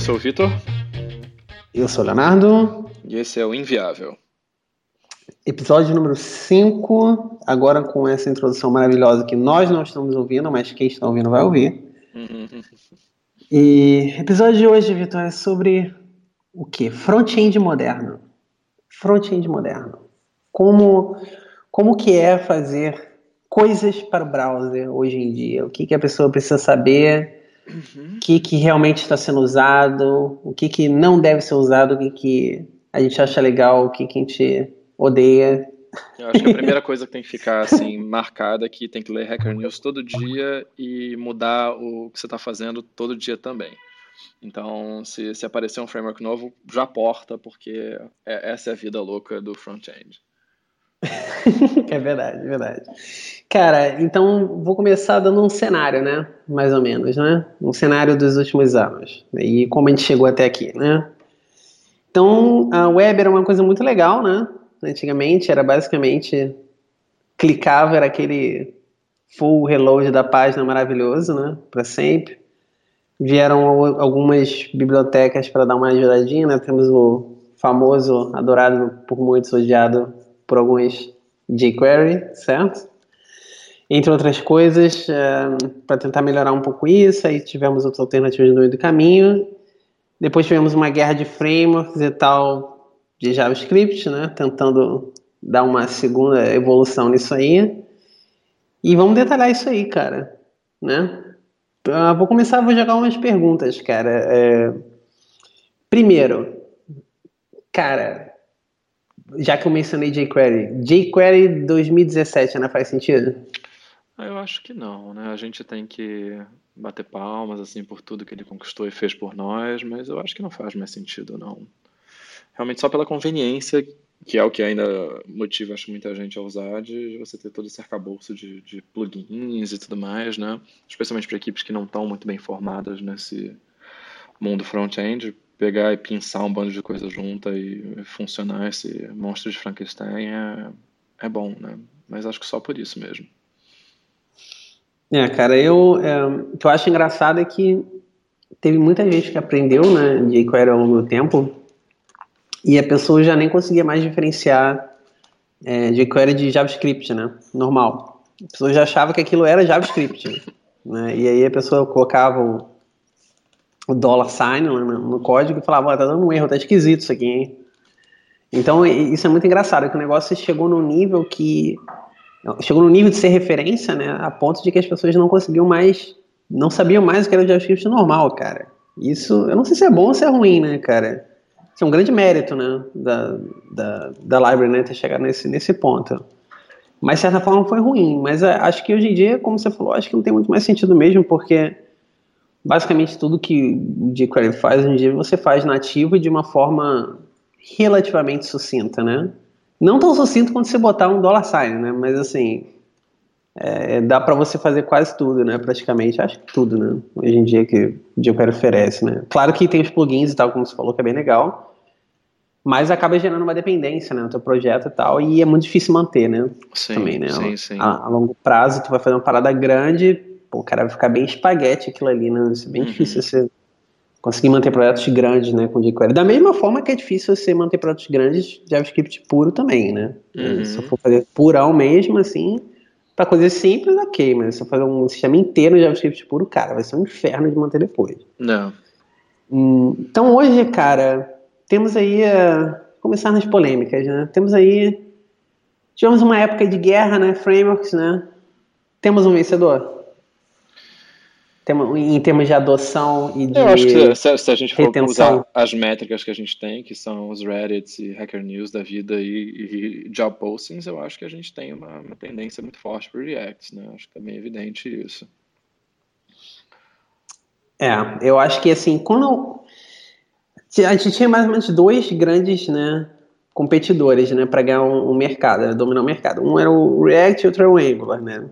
eu sou o Vitor. Eu sou o Leonardo. E esse é o Inviável. Episódio número 5, agora com essa introdução maravilhosa que nós não estamos ouvindo, mas quem está ouvindo vai ouvir. Uhum. E episódio de hoje, Vitor, é sobre o que? Front-end moderno. Front-end moderno. Como, como que é fazer coisas para o browser hoje em dia? O que, que a pessoa precisa saber Uhum. O que, que realmente está sendo usado, o que, que não deve ser usado, o que, que a gente acha legal, o que, que a gente odeia. Eu acho que a primeira coisa que tem que ficar assim marcada é que tem que ler Hacker News todo dia e mudar o que você está fazendo todo dia também. Então, se, se aparecer um framework novo, já porta, porque é, essa é a vida louca do front-end. é verdade, é verdade. Cara, então vou começar dando um cenário, né? Mais ou menos, né? Um cenário dos últimos anos. E como a gente chegou até aqui, né? Então, a web era uma coisa muito legal, né? Antigamente era basicamente clicava, era aquele full reload da página maravilhoso, né? Para sempre. Vieram algumas bibliotecas para dar uma ajudadinha, né? Temos o famoso, adorado por muitos, odiado por alguns jQuery, certo? Entre outras coisas, é, para tentar melhorar um pouco isso, aí tivemos outras alternativas no meio do caminho. Depois tivemos uma guerra de frameworks e tal de JavaScript, né? Tentando dar uma segunda evolução nisso aí. E vamos detalhar isso aí, cara, né? Uh, vou começar, vou jogar umas perguntas, cara. É... Primeiro, cara, já que eu mencionei jQuery, jQuery 2017 ainda faz sentido? Ah, eu acho que não, né? A gente tem que bater palmas assim por tudo que ele conquistou e fez por nós, mas eu acho que não faz mais sentido, não. Realmente só pela conveniência, que é o que ainda motiva acho muita gente a usar, de você ter todo esse arcabouço de, de plugins e tudo mais, né? Especialmente para equipes que não estão muito bem formadas nesse mundo front-end, pegar e pinçar um bando de coisas junta e funcionar esse monstro de Frankenstein é, é bom, né? Mas acho que só por isso mesmo. É, cara, eu, é, o que eu acho engraçado é que teve muita gente que aprendeu, né, de jQuery ao longo do tempo e a pessoa já nem conseguia mais diferenciar é, jQuery de JavaScript, né, normal. A pessoa já achava que aquilo era JavaScript, né, e aí a pessoa colocava o dollar sign no, código e falava, tá dando um erro, tá esquisito isso aqui, hein? Então, isso é muito engraçado, que o negócio chegou num nível que... Chegou no nível de ser referência, né? A ponto de que as pessoas não conseguiam mais... Não sabiam mais o que era o JavaScript normal, cara. Isso, eu não sei se é bom ou se é ruim, né, cara? Isso é um grande mérito, né? Da, da, da library, né? Ter chegado nesse, nesse ponto. Mas, de certa forma, foi ruim. Mas é, acho que hoje em dia, como você falou, acho que não tem muito mais sentido mesmo, porque basicamente tudo que o jQuery faz hoje em dia você faz nativo e de uma forma relativamente sucinta, né? Não tão sucinto quanto você botar um dollar sign, né? Mas assim, é, dá para você fazer quase tudo, né? Praticamente, acho que tudo, né? Hoje em dia que o jQuery oferece, né? Claro que tem os plugins e tal, como você falou, que é bem legal, mas acaba gerando uma dependência, né, no teu projeto e tal, e é muito difícil manter, né? Sim, Também, né? Sim, sim. A, a longo prazo, tu vai fazer uma parada grande, pô, o cara vai ficar bem espaguete aquilo ali, né? Isso é bem uhum. difícil você conseguir manter projetos grandes, né, com jQuery. Da mesma forma que é difícil você manter projetos grandes de JavaScript puro também, né? Uhum. Se eu for fazer purão mesmo, assim, para coisas simples, ok, mas se eu fazer um sistema inteiro de JavaScript puro, cara, vai ser um inferno de manter depois. Não. Hum, então hoje, cara, temos aí, uh, começar nas polêmicas, né? Temos aí, tivemos uma época de guerra, né, frameworks, né? Temos um vencedor? Em termos de adoção e de Eu acho que se, se a gente for retenção. usar as métricas que a gente tem, que são os Reddits e Hacker News da vida e, e job postings, eu acho que a gente tem uma, uma tendência muito forte para React, né? Acho que é bem evidente isso. É, eu acho que assim, quando a gente tinha mais ou menos dois grandes, né, competidores, né, para ganhar um, um mercado, né, dominar o mercado. Um era o React e outro era o Angular, né?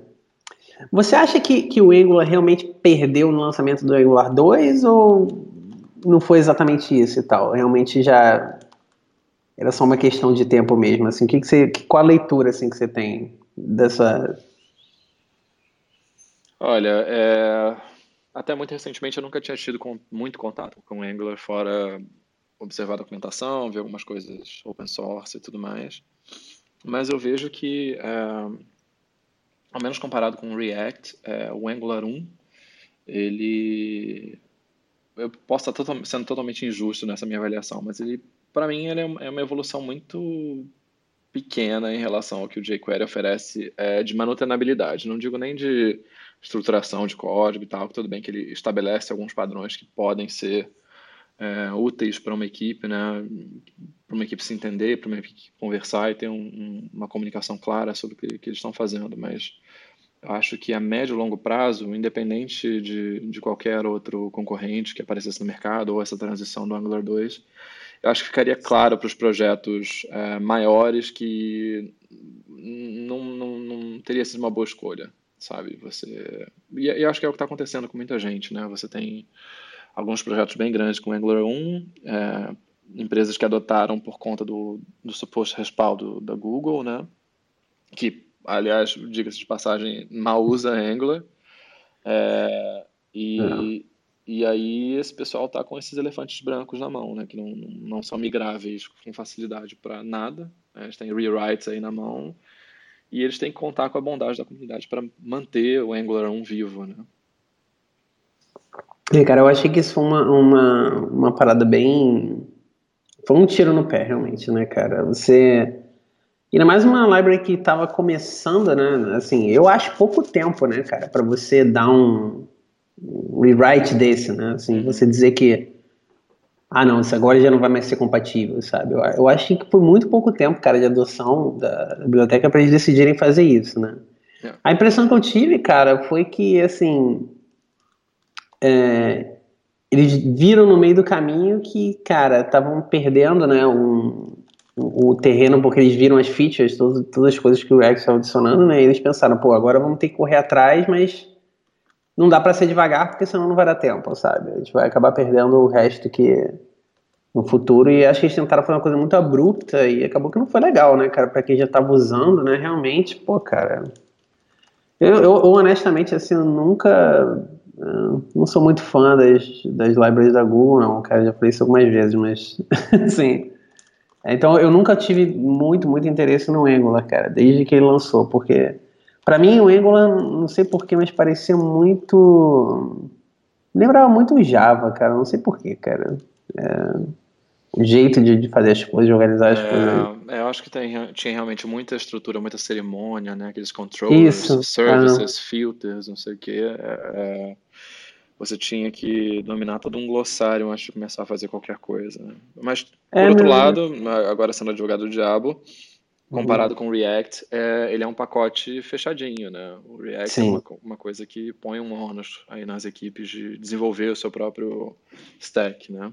Você acha que, que o Angular realmente perdeu no lançamento do Angular 2 ou não foi exatamente isso e tal? Realmente já era só uma questão de tempo mesmo, assim, que que você, qual a leitura assim que você tem dessa Olha, é... até muito recentemente eu nunca tinha tido com, muito contato com Angular, fora observar documentação, ver algumas coisas open source e tudo mais. Mas eu vejo que, é, ao menos comparado com o React, é, o Angular 1, ele... Eu posso estar total, sendo totalmente injusto nessa minha avaliação, mas ele, para mim, ele é, é uma evolução muito pequena em relação ao que o jQuery oferece é, de manutenabilidade. Não digo nem de estruturação de código e tal, que tudo bem que ele estabelece alguns padrões que podem ser é, úteis para uma equipe, né? Para uma equipe se entender, para uma equipe conversar e ter um, um, uma comunicação clara sobre o que, que eles estão fazendo. Mas acho que a médio e longo prazo, independente de, de qualquer outro concorrente que aparecesse no mercado ou essa transição do Angular 2, eu acho que ficaria claro para os projetos é, maiores que não, não, não teria sido uma boa escolha sabe? Você e, e acho que é o que está acontecendo com muita gente, né? Você tem alguns projetos bem grandes com Angular 1, é, empresas que adotaram por conta do, do suposto respaldo da Google, né? Que, aliás, diga-se de passagem, mal usa Angular. É, e, é. e aí esse pessoal está com esses elefantes brancos na mão, né? Que não, não são migráveis com facilidade para nada. Né? Eles têm rewrites aí na mão e eles têm que contar com a bondade da comunidade para manter o Angular 1 vivo, né? É, cara, eu achei que isso foi uma, uma, uma parada bem. Foi um tiro no pé, realmente, né, cara? Você. Ainda mais uma library que estava começando, né? Assim, eu acho pouco tempo, né, cara, para você dar um rewrite desse, né? Assim, você dizer que ah, não, isso agora já não vai mais ser compatível, sabe? Eu, eu acho que foi muito pouco tempo, cara, de adoção da biblioteca para eles decidirem fazer isso, né? É. A impressão que eu tive, cara, foi que, assim, é, eles viram no meio do caminho que, cara, estavam perdendo, né, um, o terreno porque eles viram as features, todas, todas as coisas que o React estava adicionando, né? E eles pensaram, pô, agora vamos ter que correr atrás, mas não dá para ser devagar, porque senão não vai dar tempo, sabe? A gente vai acabar perdendo o resto que no futuro. E acho que eles tentaram fazer uma coisa muito abrupta e acabou que não foi legal, né, cara? Para quem já tava usando, né? Realmente, pô, cara. Eu, eu, eu honestamente, assim, eu nunca. Não sou muito fã das, das libraries da Google, não, cara. Já falei isso algumas vezes, mas. assim. Então eu nunca tive muito, muito interesse no Angular, cara, desde que ele lançou, porque para mim, o Angular, não sei porquê, mas parecia muito. Lembrava muito o Java, cara. Não sei porquê, cara. É... O jeito de, de, fazer as coisas, de organizar as é, coisas. É, eu acho que tem, tinha realmente muita estrutura, muita cerimônia, né? Aqueles controllers, Isso, services, ah. filters, não sei o quê. É, é, você tinha que dominar todo um glossário antes de começar a fazer qualquer coisa. Né? Mas, é, por outro lado, agora sendo advogado do diabo, comparado uhum. com o React, é, ele é um pacote fechadinho, né? O React é Sim. é uma, uma, coisa que põe um ônus aí nas equipes de desenvolver o seu próprio stack, né?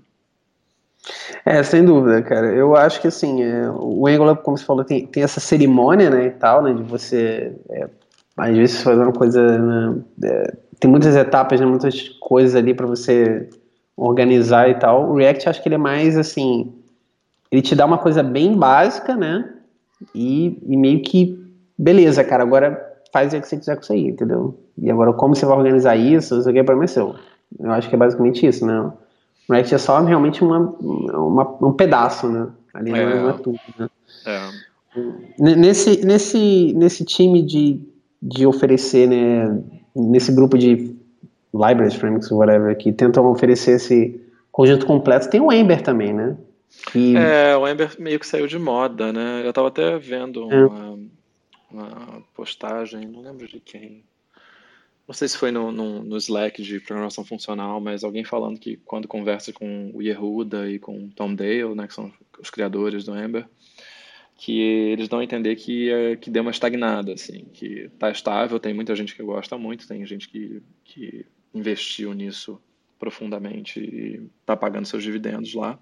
É, sem dúvida, cara. Eu acho que assim, é, o Angular, como você falou, tem, tem essa cerimônia, né, e tal, né, de você, é, às vezes, fazer uma coisa, né, é, tem muitas etapas, né, muitas coisas ali para você organizar e tal. O React, acho que ele é mais, assim, ele te dá uma coisa bem básica, né, e, e, meio que, beleza, cara, agora faz o que você quiser com isso aí, entendeu? E agora, como você vai organizar isso, isso aqui é problema seu. Eu acho que é basicamente isso, né? O React é só realmente uma, uma um pedaço, né? Ali é, não é tudo, né? É. Nesse, nesse, nesse time de, de oferecer, né, nesse grupo de libraries, frameworks, whatever, que tentam oferecer esse conjunto completo, tem o Ember também, né? E... É, o Ember meio que saiu de moda, né? Eu tava até vendo é. uma, uma postagem, não lembro de quem. Não sei se foi no, no, no, Slack de programação funcional, mas alguém falando que quando conversa com o Yehuda e com o Tom Dale, né, que são os criadores do Ember, que eles dão a entender que, é, que deu uma estagnada, assim, que tá estável, tem muita gente que gosta muito, tem gente que, que investiu nisso profundamente e tá pagando seus dividendos lá,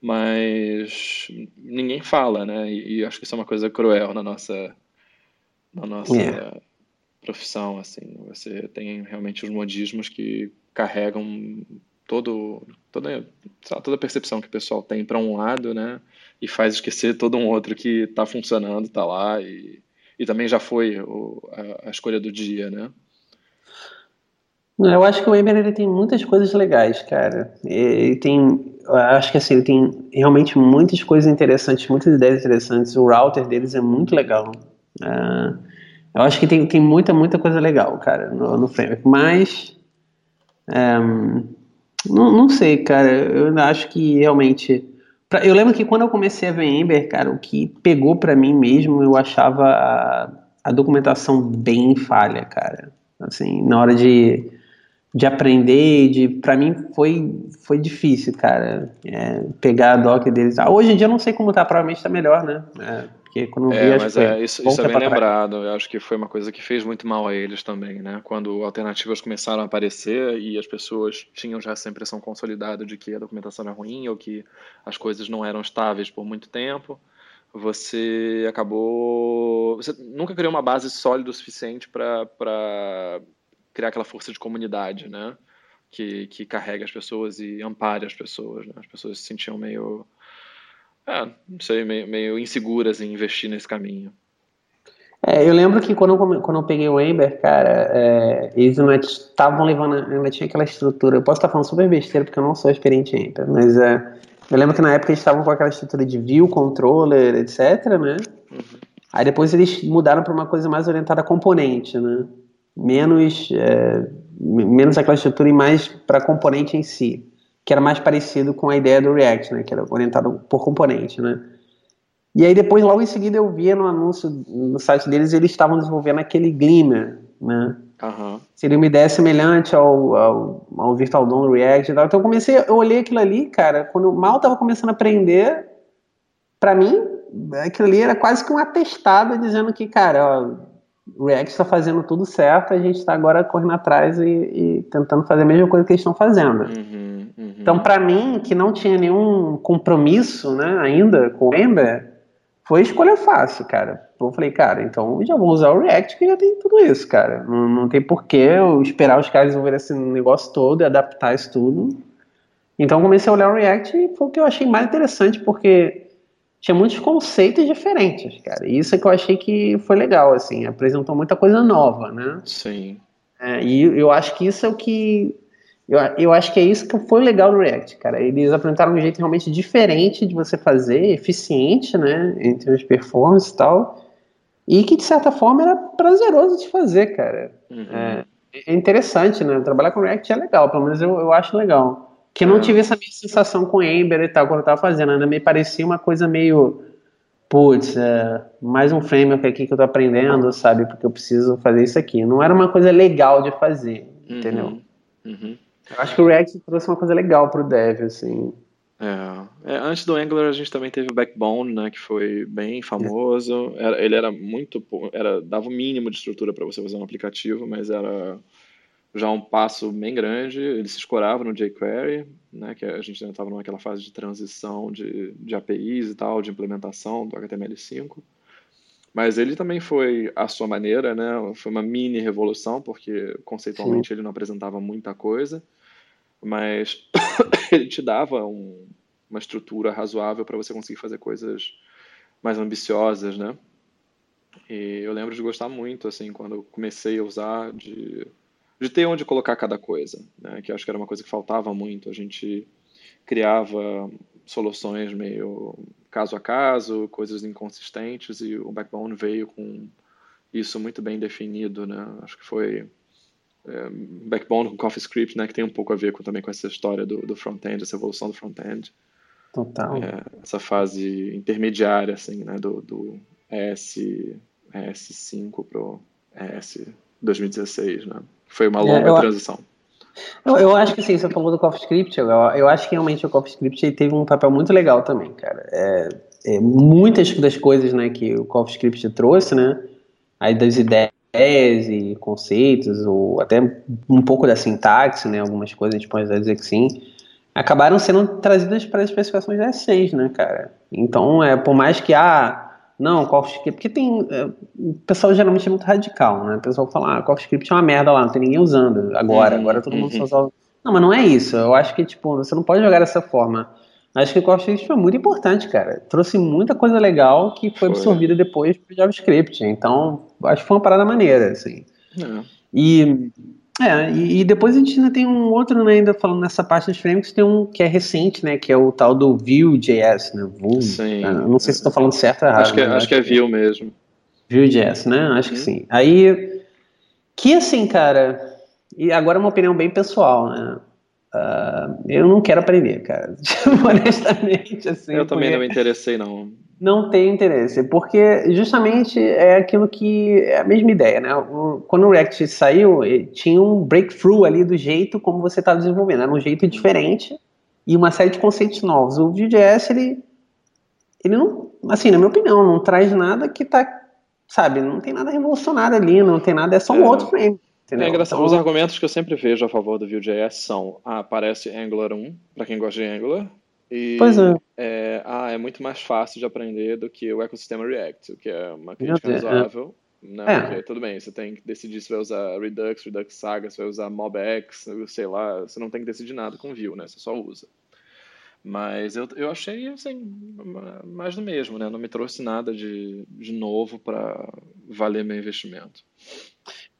mas ninguém fala, né? E, e, acho que isso é uma coisa cruel na nossa, na nossa yeah. É. profissão, assim. Você tem realmente os modismos que carregam todo, toda, toda a percepção que o pessoal tem para um lado, né? E faz esquecer todo um outro que está funcionando, está lá e, e também já foi o, a, a escolha do dia, né? Eu acho que o Ember ele tem muitas coisas legais, cara. Ele tem, acho que assim, ele tem realmente muitas coisas interessantes, muitas ideias interessantes. O router deles é muito legal. Uh, eu acho que tem, tem muita, muita coisa legal, cara, no, no framework. Mas, um, não, não sei, cara. Eu acho que realmente. Pra, eu lembro que quando eu comecei a ver Ember, cara, o que pegou para mim mesmo, eu achava a, a documentação bem falha, cara. Assim, na hora de de aprender, de para mim foi foi difícil, cara, é, pegar a doc deles. Ah, hoje em dia eu não sei como tá, provavelmente tá melhor, né? É, porque quando eu vi, é, mas é, isso, isso é bem lembrado. Eu acho que foi uma coisa que fez muito mal a eles também, né? Quando alternativas começaram a aparecer e as pessoas tinham já essa impressão consolidada de que a documentação era ruim ou que as coisas não eram estáveis por muito tempo você acabou. Você nunca criou uma base sólida o suficiente para criar aquela força de comunidade, né? Que, que carrega as pessoas e ampare as pessoas. Né? As pessoas se sentiam meio, é, não sei, meio, meio inseguras em investir nesse caminho. É, eu lembro que quando eu, quando eu peguei o Ember, cara, é, eles não estavam levando, ainda tinha aquela estrutura. Eu posso estar falando super besteira porque eu não sou experiente em Ember, mas é, eu lembro que na época eles estavam com aquela estrutura de view, controller, etc, né? Uhum. Aí depois eles mudaram para uma coisa mais orientada a componente, né? Menos, é, menos aquela estrutura e mais para componente em si, que era mais parecido com a ideia do React, né, que era orientado por componente, né. E aí depois, logo em seguida, eu via no anúncio no site deles, eles estavam desenvolvendo aquele Glimmer, né. Uhum. Seria uma ideia semelhante ao, ao, ao Virtual DOM do React e tal. Então eu comecei, eu olhei aquilo ali, cara, quando eu mal estava começando a aprender, para mim, aquilo ali era quase que um atestado dizendo que, cara, ó, React está fazendo tudo certo, a gente está agora correndo atrás e, e, tentando fazer a mesma coisa que eles estão fazendo. Uhum, uhum. Então, para mim, que não tinha nenhum compromisso né, ainda com o Ember, foi escolha fácil, cara. Eu falei, cara, então já vou usar o React que já tem tudo isso, cara. Não, não tem porquê eu esperar os caras desenvolverem esse negócio todo e adaptar isso tudo. Então comecei a olhar o React e foi o que eu achei mais interessante, porque tinha muitos conceitos diferentes, cara. E isso é que eu achei que foi legal, assim, apresentou muita coisa nova, né? Sim. É, e eu acho que isso é o que. Eu, eu acho que é isso que foi legal no React, cara. Eles apresentaram um jeito realmente diferente de você fazer, eficiente, né? Entre os performances e tal. E que, de certa forma, era prazeroso de fazer, cara. Uhum. É, é interessante, né? Trabalhar com React é legal, pelo menos eu, eu acho legal. Que eu não é. tive essa mesma sensação com Ember e tal, quando eu tava fazendo. Ainda me parecia uma coisa meio. Putz, é, mais um framework aqui que eu tô aprendendo, sabe? Porque eu preciso fazer isso aqui. Não era uma coisa legal de fazer, uhum. entendeu? Uhum. Eu acho que o React trouxe uma coisa legal pro dev, assim. É. é. antes do Angular a gente também teve o Backbone, né, que foi bem famoso. Era, ele era muito, era dava o mínimo de estrutura para você fazer um aplicativo, mas era já um passo bem grande. Ele se escorava no jQuery, né, que a gente ainda estava naquela fase de transição de, de APIs e tal, de implementação do HTML5. Mas ele também foi, à sua maneira, né, foi uma mini revolução, porque conceitualmente Sim. ele não apresentava muita coisa, mas ele te dava um, uma estrutura razoável para você conseguir fazer coisas mais ambiciosas, né? E eu lembro de gostar muito, assim, quando eu comecei a usar, de de ter onde colocar cada coisa, né? que acho que era uma coisa que faltava muito. A gente criava soluções meio caso a caso, coisas inconsistentes, e o Backbone veio com isso muito bem definido. Né? Acho que foi é, Backbone com CoffeeScript, né, que tem um pouco a ver com, também com essa história do, do front-end, essa evolução do front-end. Total. É, essa fase intermediária, assim, né, do, do ES, ES5 para o ES 2016, né? Foi uma longa é, eu, transição. Eu, eu, acho que assim, você falou do CoffeeScript, eu, eu acho que realmente o CoffeeScript teve um papel muito legal também, cara. É, é, muitas das coisas né, que o CoffeeScript trouxe, né, aí das ideias e conceitos, ou até um pouco da sintaxe, né, algumas coisas a gente pode dizer que sim, acabaram sendo trazidas para as especificações da S6, né, cara. Então, é, por mais que, ah, não, CoffeeScript, porque tem. É, o pessoal geralmente é muito radical, né? O pessoal fala, ah, CoffeeScript é uma merda lá, não tem ninguém usando agora, uhum, agora todo mundo uhum. só usa. Não, mas não é isso. Eu acho que, tipo, você não pode jogar dessa forma. Acho que o CoffeeScript foi muito importante, cara. Trouxe muita coisa legal que foi, foi. absorvida depois pro JavaScript. Então, acho que foi uma parada maneira, assim. É. E É, e, e, depois a gente ainda tem um outro, né, ainda falando nessa parte dos frameworks, tem um que é recente, né, que é o tal do Vue.js, né, Vue, Sim. Eu não sei se estou falando certo ou errado. Acho que, é, acho que é Vue mesmo. Vue.js, né, acho uhum. que sim. Aí, que assim, cara, e agora é uma opinião bem pessoal, né, uh, eu não quero aprender, cara, honestamente, assim. Eu também não me interessei, não não tenho interesse, porque justamente é aquilo que é a mesma ideia, né? Quando o React saiu, tinha um breakthrough ali do jeito como você está desenvolvendo, era um jeito diferente e uma série de conceitos novos. O Vue.js, ele, ele não, assim, na minha opinião, não traz nada que tá, sabe, não tem nada revolucionário ali, não tem nada, é só um é, outro frame. É engraçado, então, os argumentos que eu sempre vejo a favor do Vue.js são, ah, aparece Angular 1, para quem gosta de Angular, e pois é. é. Ah, é muito mais fácil de aprender do que o ecossistema React, o que é uma crítica é. razoável. Né? É. Porque, tudo bem, você tem que decidir se vai usar Redux, Redux Saga, se vai usar MobX, sei lá, você não tem que decidir nada com Vue, né? Você só usa. Mas eu, eu achei, assim, mais do mesmo, né? Não me trouxe nada de, de novo para valer meu investimento.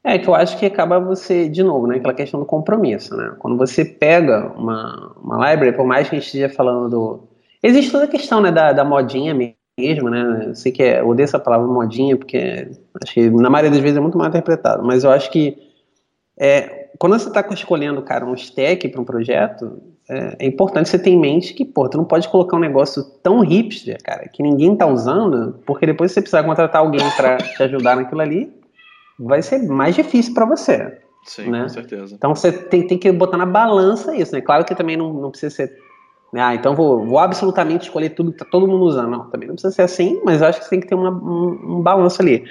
É que eu acho que acaba você, de novo, né, aquela questão do compromisso, né? Quando você pega uma, uma library, por mais que a gente esteja falando do... Existe toda a questão, né, da, da modinha mesmo, né? Eu sei que é, eu odeio essa palavra modinha, porque acho que na maioria das vezes é muito mal interpretado, mas eu acho que é, quando você está escolhendo, cara, um stack para um projeto, é, é, importante você ter em mente que, pô, tu não pode colocar um negócio tão hipster, cara, que ninguém tá usando, porque depois você precisar contratar alguém para te ajudar naquilo ali, vai ser mais difícil para você. Sim, né? com certeza. Então você tem, tem que botar na balança isso, né? Claro que também não, não precisa ser. Né? Ah, então vou, vou absolutamente escolher tudo que tá todo mundo usando. Não, também não precisa ser assim, mas eu acho que você tem que ter uma, um, um balanço ali.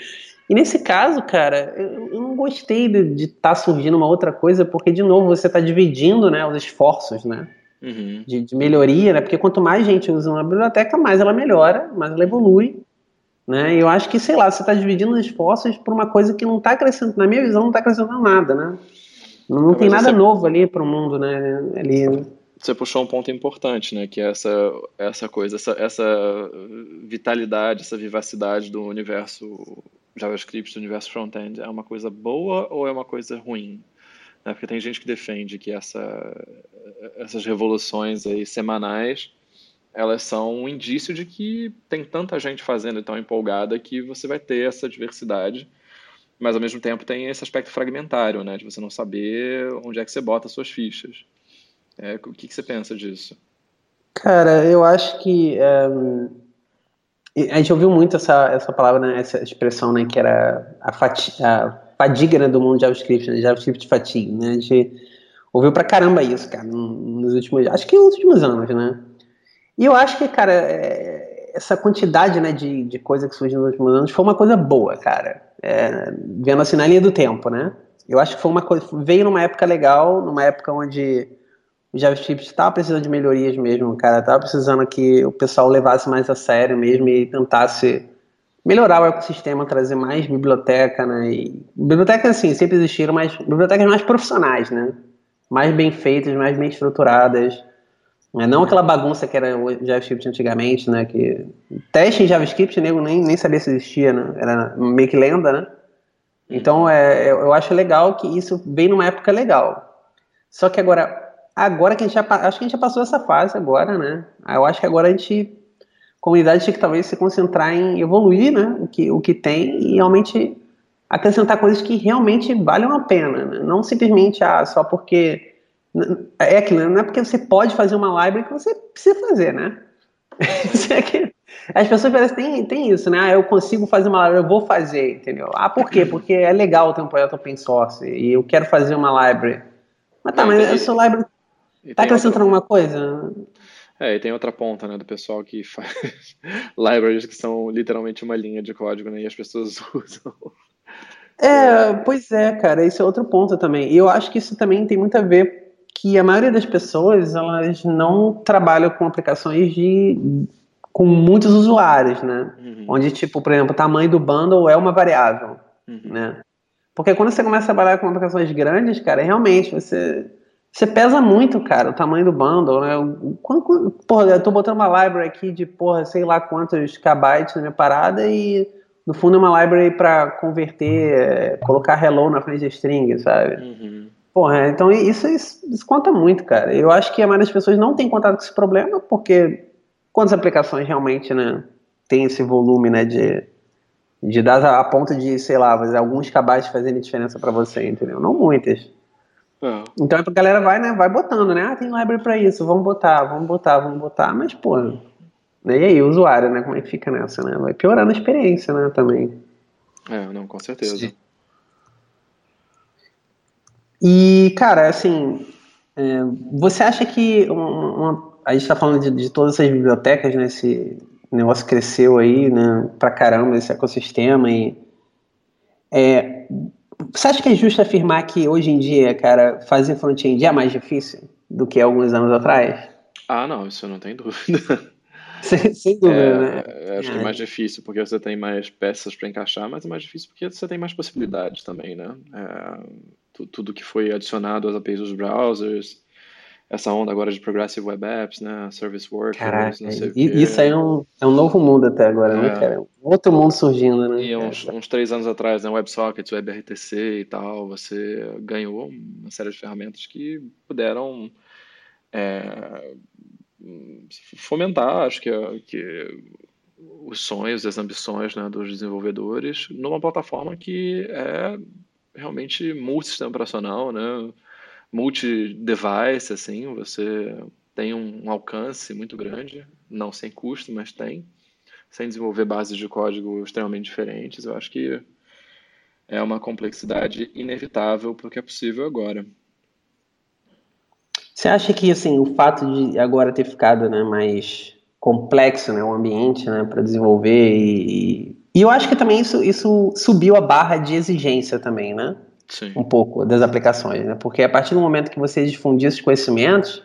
E nesse caso, cara, eu, eu não gostei de estar tá surgindo uma outra coisa, porque, de novo, você está dividindo né, os esforços, né? Uhum. De, de, melhoria, né? Porque quanto mais gente usa uma biblioteca, mais ela melhora, mais ela evolui. Né? E eu acho que, sei lá, você está dividindo os esforços por uma coisa que não está crescendo, na minha visão, não está acrescentando nada, né? Não, não tem nada você... novo ali para o mundo, né? Ali... Você puxou um ponto importante, né? Que é essa, essa coisa, essa, essa vitalidade, essa vivacidade do universo JavaScript, do universo front-end. É uma coisa boa ou é uma coisa ruim? Né? Porque tem gente que defende que essa, essas revoluções aí semanais elas são um indício de que tem tanta gente fazendo e tão empolgada que você vai ter essa diversidade, mas ao mesmo tempo tem esse aspecto fragmentário, né, de você não saber onde é que você bota as suas fichas. É, o que, que você pensa disso? Cara, eu acho que um, a gente ouviu muito essa, essa palavra, né, essa expressão, né, que era a, fati a fadiga né, do mundo JavaScript, né, JavaScript fatigue, né, a gente ouviu pra caramba isso, cara, nos últimos, acho que nos últimos anos, né, e eu acho que, cara, é, essa quantidade né, de, de coisa que surgiu nos últimos anos foi uma coisa boa, cara. É, vendo assim na linha do tempo, né? Eu acho que foi uma coisa. Veio numa época legal, numa época onde o JavaScript estava precisando de melhorias mesmo, cara. Estava precisando que o pessoal levasse mais a sério mesmo e tentasse melhorar o ecossistema, trazer mais biblioteca, né? E, bibliotecas, assim, sempre existiram, mas bibliotecas mais profissionais, né? Mais bem feitas, mais bem estruturadas. É não aquela bagunça que era o JavaScript antigamente, né? Que teste em JavaScript, nego nem, nem sabia se existia, né? Era meio que lenda, né? Então é, eu acho legal que isso vem numa época legal. Só que agora, agora que a gente já acho que a gente já passou essa fase agora, né? Eu acho que agora a gente a comunidade tinha que talvez se concentrar em evoluir, né? O que, o que tem e realmente acrescentar coisas que realmente valham a pena, né? não simplesmente ah, só porque é né? não é porque você pode fazer uma library que você precisa fazer, né? As pessoas parecem tem, tem isso, né? Ah, eu consigo fazer uma library, eu vou fazer, entendeu? Ah, por quê? Porque é legal ter um projeto open source e eu quero fazer uma library. Mas tá, mas a sua library tá acrescentando outra... alguma coisa? É, e tem outra ponta, né, do pessoal que faz libraries que são literalmente uma linha de código, né, e as pessoas usam. É, pois é, cara, esse é outro ponto também. E eu acho que isso também tem muito a ver que a maioria das pessoas elas não trabalham com aplicações de com muitos usuários, né? Uhum. Onde tipo, por exemplo, o tamanho do bundle é uma variável, uhum. né? Porque quando você começa a trabalhar com aplicações grandes, cara, realmente você você pesa muito, cara, o tamanho do bundle, né? Quando, porra, eu tô botando uma library aqui de, porra, sei lá quantos kbytes na minha parada e no fundo é uma library para converter, é, colocar hello na frente de string, sabe? Uhum. Porra, então isso, isso, isso, conta muito, cara. Eu acho que a maioria das pessoas não tem contato com esse problema, porque quantas aplicações realmente, né, tem esse volume, né, de, de dar a ponto de, sei lá, alguns cabais fazerem diferença para você, entendeu? Não muitas. É. Então a galera vai, né, vai botando, né? Ah, tem library para isso, vamos botar, vamos botar, vamos botar, mas, pô, né, e aí, o usuário, né, como é que fica nessa, né? Vai piorando a experiência, né, também. É, não, com certeza. E, cara, assim, é, você acha que uma, uma, a gente está falando de, de, todas essas bibliotecas, né? Esse negócio cresceu aí, né? Pra caramba esse ecossistema e é, você acha que é justo afirmar que hoje em dia, cara, fazer front-end é mais difícil do que alguns anos atrás? Ah, não, isso não tem dúvida. Sem, sem dúvida, é, né? Acho que é mais difícil porque você tem mais peças para encaixar, mas é mais difícil porque você tem mais possibilidades também, né? É, tudo que foi adicionado às APIs dos browsers, essa onda agora de Progressive Web Apps, né? Service Workers, Caraca, não sei Isso aí é um, é um novo mundo até agora, né, é. né, cara? Outro mundo surgindo, né? E uns, uns três anos atrás, né? WebSockets, WebRTC e tal, você ganhou uma série de ferramentas que puderam é, fomentar, acho que, que os sonhos, as ambições né, dos desenvolvedores numa plataforma que é realmente multi-sistema operacional, né? multi-device, assim, você tem um alcance muito grande, não sem custo, mas tem, sem desenvolver bases de código extremamente diferentes. Eu acho que é uma complexidade inevitável porque é possível agora. Você acha que assim o fato de agora ter ficado né, mais complexo né, o ambiente né, para desenvolver e, e eu acho que também isso, isso subiu a barra de exigência também, né? Sim. Um pouco das aplicações, né? Porque a partir do momento que você difundir esses conhecimentos,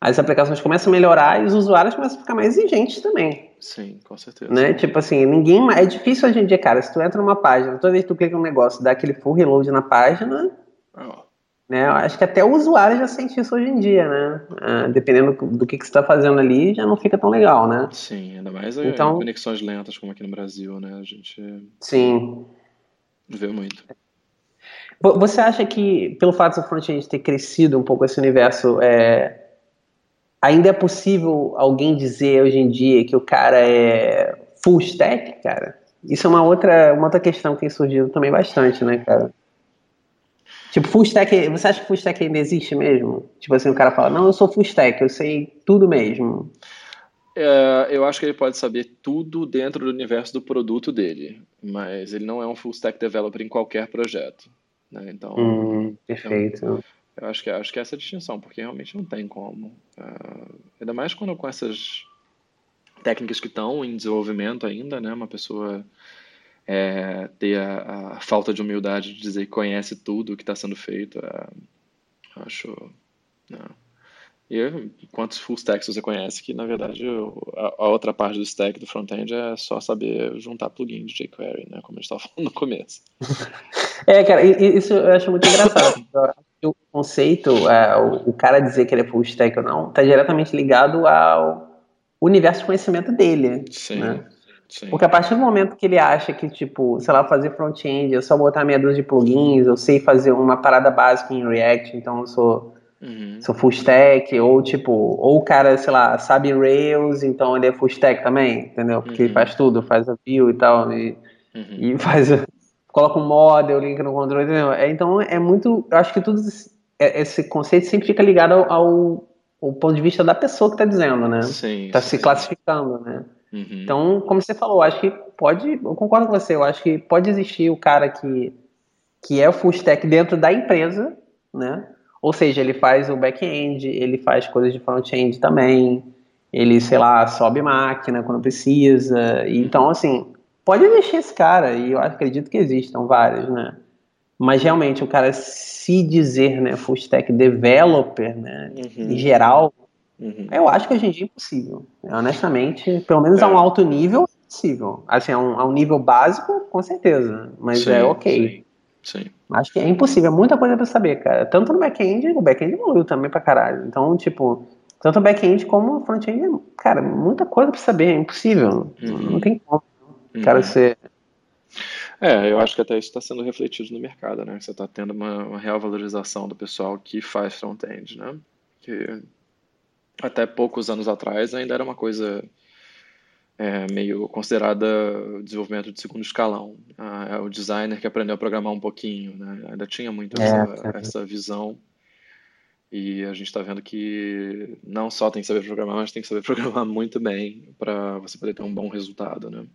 as aplicações começam a melhorar e os usuários começam a ficar mais exigentes também. Sim, com certeza. Né? Tipo assim, ninguém. É difícil hoje em dia, cara. Se tu entra numa página, toda vez que tu clica um negócio, dá aquele full reload na página. Oh. Né? Eu acho que até o usuário já sente isso hoje em dia, né? Ah, dependendo do que, que você está fazendo ali, já não fica tão legal, né? Sim, ainda mais então, conexões lentas como aqui no Brasil, né? A gente. Sim. Vê muito. Você acha que, pelo fato do front-end ter crescido um pouco esse universo, é, ainda é possível alguém dizer hoje em dia que o cara é full stack, cara? Isso é uma outra, uma outra questão que tem surgido também bastante, né, cara? Tipo, full stack, você acha que full stack ainda existe mesmo? Tipo assim, o cara fala, não, eu sou full stack, eu sei tudo mesmo. É, eu acho que ele pode saber tudo dentro do universo do produto dele, mas ele não é um full stack developer em qualquer projeto. Né? Então, hum, perfeito. Então, eu acho que, acho que é essa a distinção, porque realmente não tem como. Uh, ainda mais quando com essas técnicas que estão em desenvolvimento ainda, né? Uma pessoa é, ter a, a, falta de humildade de dizer que conhece tudo que está sendo feito. É, acho. Não. Né. E quantos full stacks você conhece que, na verdade, a, a outra parte do stack do front-end é só saber juntar plugin de jQuery, né? Como a gente estava falando no começo. É, cara, isso eu acho muito engraçado. o conceito, é, o, o, cara dizer que ele é full stack ou não, está diretamente ligado ao universo de conhecimento dele. Sim. Né? Sim. Porque a partir do momento que ele acha que, tipo, sei lá, fazer front-end, eu só botar meia dúzia de plugins, eu sei fazer uma parada básica em React, então eu sou, uhum. sou full stack, ou tipo, ou o cara, sei lá, sabe Rails, então ele é full stack também, entendeu? Porque uhum. ele faz tudo, faz a view e tal, e, uhum. e faz, coloca um model, link no controle, entendeu? É, então é muito, eu acho que tudo é, esse conceito sempre fica ligado ao, ao, ao ponto de vista da pessoa que está dizendo, né? Sim. Está se classificando, né? Uhum. Então, como você falou, acho que pode, eu concordo com você, eu acho que pode existir o cara que, que é o full stack dentro da empresa, né? Ou seja, ele faz o back-end, ele faz coisas de front-end também, ele, sei lá, sobe máquina quando precisa. Então, assim, pode existir esse cara, e eu acredito que existam vários, né? Mas realmente o cara se dizer, né, full stack developer, né, uhum. em geral, Uhum. Eu acho que hoje em dia é impossível. Honestamente, pelo menos é. a um alto nível, é possível. Assim, a um, a um nível básico, com certeza. Mas sim, é ok. Sim, sim. Acho que é impossível. É muita coisa pra saber, cara. Tanto no back-end, o back-end evoluiu também pra caralho. Então, tipo, tanto o back-end como o front-end, cara, muita coisa pra saber. É impossível. Uhum. Não tem como. Cara, uhum. você. É, eu acho que até isso está sendo refletido no mercado, né? Você está tendo uma, uma, real valorização do pessoal que faz front-end, né? Que até poucos anos atrás ainda era uma coisa é, meio considerada desenvolvimento de segundo escalão. Ah, é o designer que aprendeu a programar um pouquinho, né? Ainda tinha muito é, essa, é. essa visão. E a gente está vendo que não só tem que saber programar, mas tem que saber programar muito bem para você poder ter um bom resultado, né?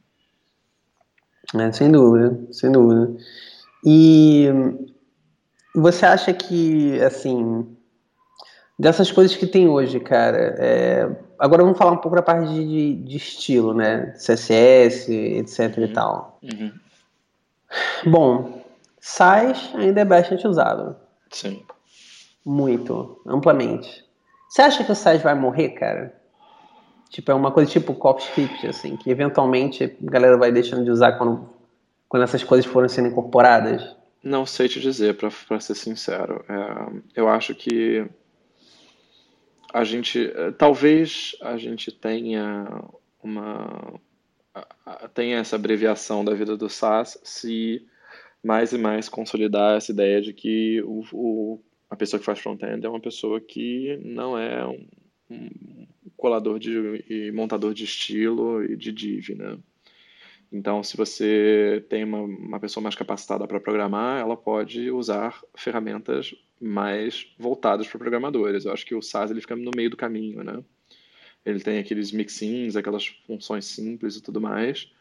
É, sem dúvida, sem dúvida. E você acha que, assim, dessas coisas que tem hoje, cara, é... agora vamos falar um pouco da parte de, de estilo, né? CSS, etc uhum. e tal. Uhum. Bom, SAIS ainda é bastante usado. Sim. Muito, amplamente. Você acha que o SAIS vai morrer, cara? Tipo, é uma coisa tipo CopyScript, assim, que eventualmente a galera vai deixando de usar quando, quando essas coisas forem sendo incorporadas? Não sei te dizer, para ser sincero. É, eu acho que a gente, é, talvez a gente tenha uma, tenha essa abreviação da vida do SaaS se mais e mais consolidar essa ideia de que o, o a pessoa que faz front-end é uma pessoa que não é um, um colador de, e montador de estilo e de div, né? Então, se você tem uma, uma pessoa mais capacitada para programar, ela pode usar ferramentas mais voltadas para programadores. Eu acho que o SaaS ele fica no meio do caminho, né? Ele tem aqueles mixins, aquelas funções simples e tudo mais.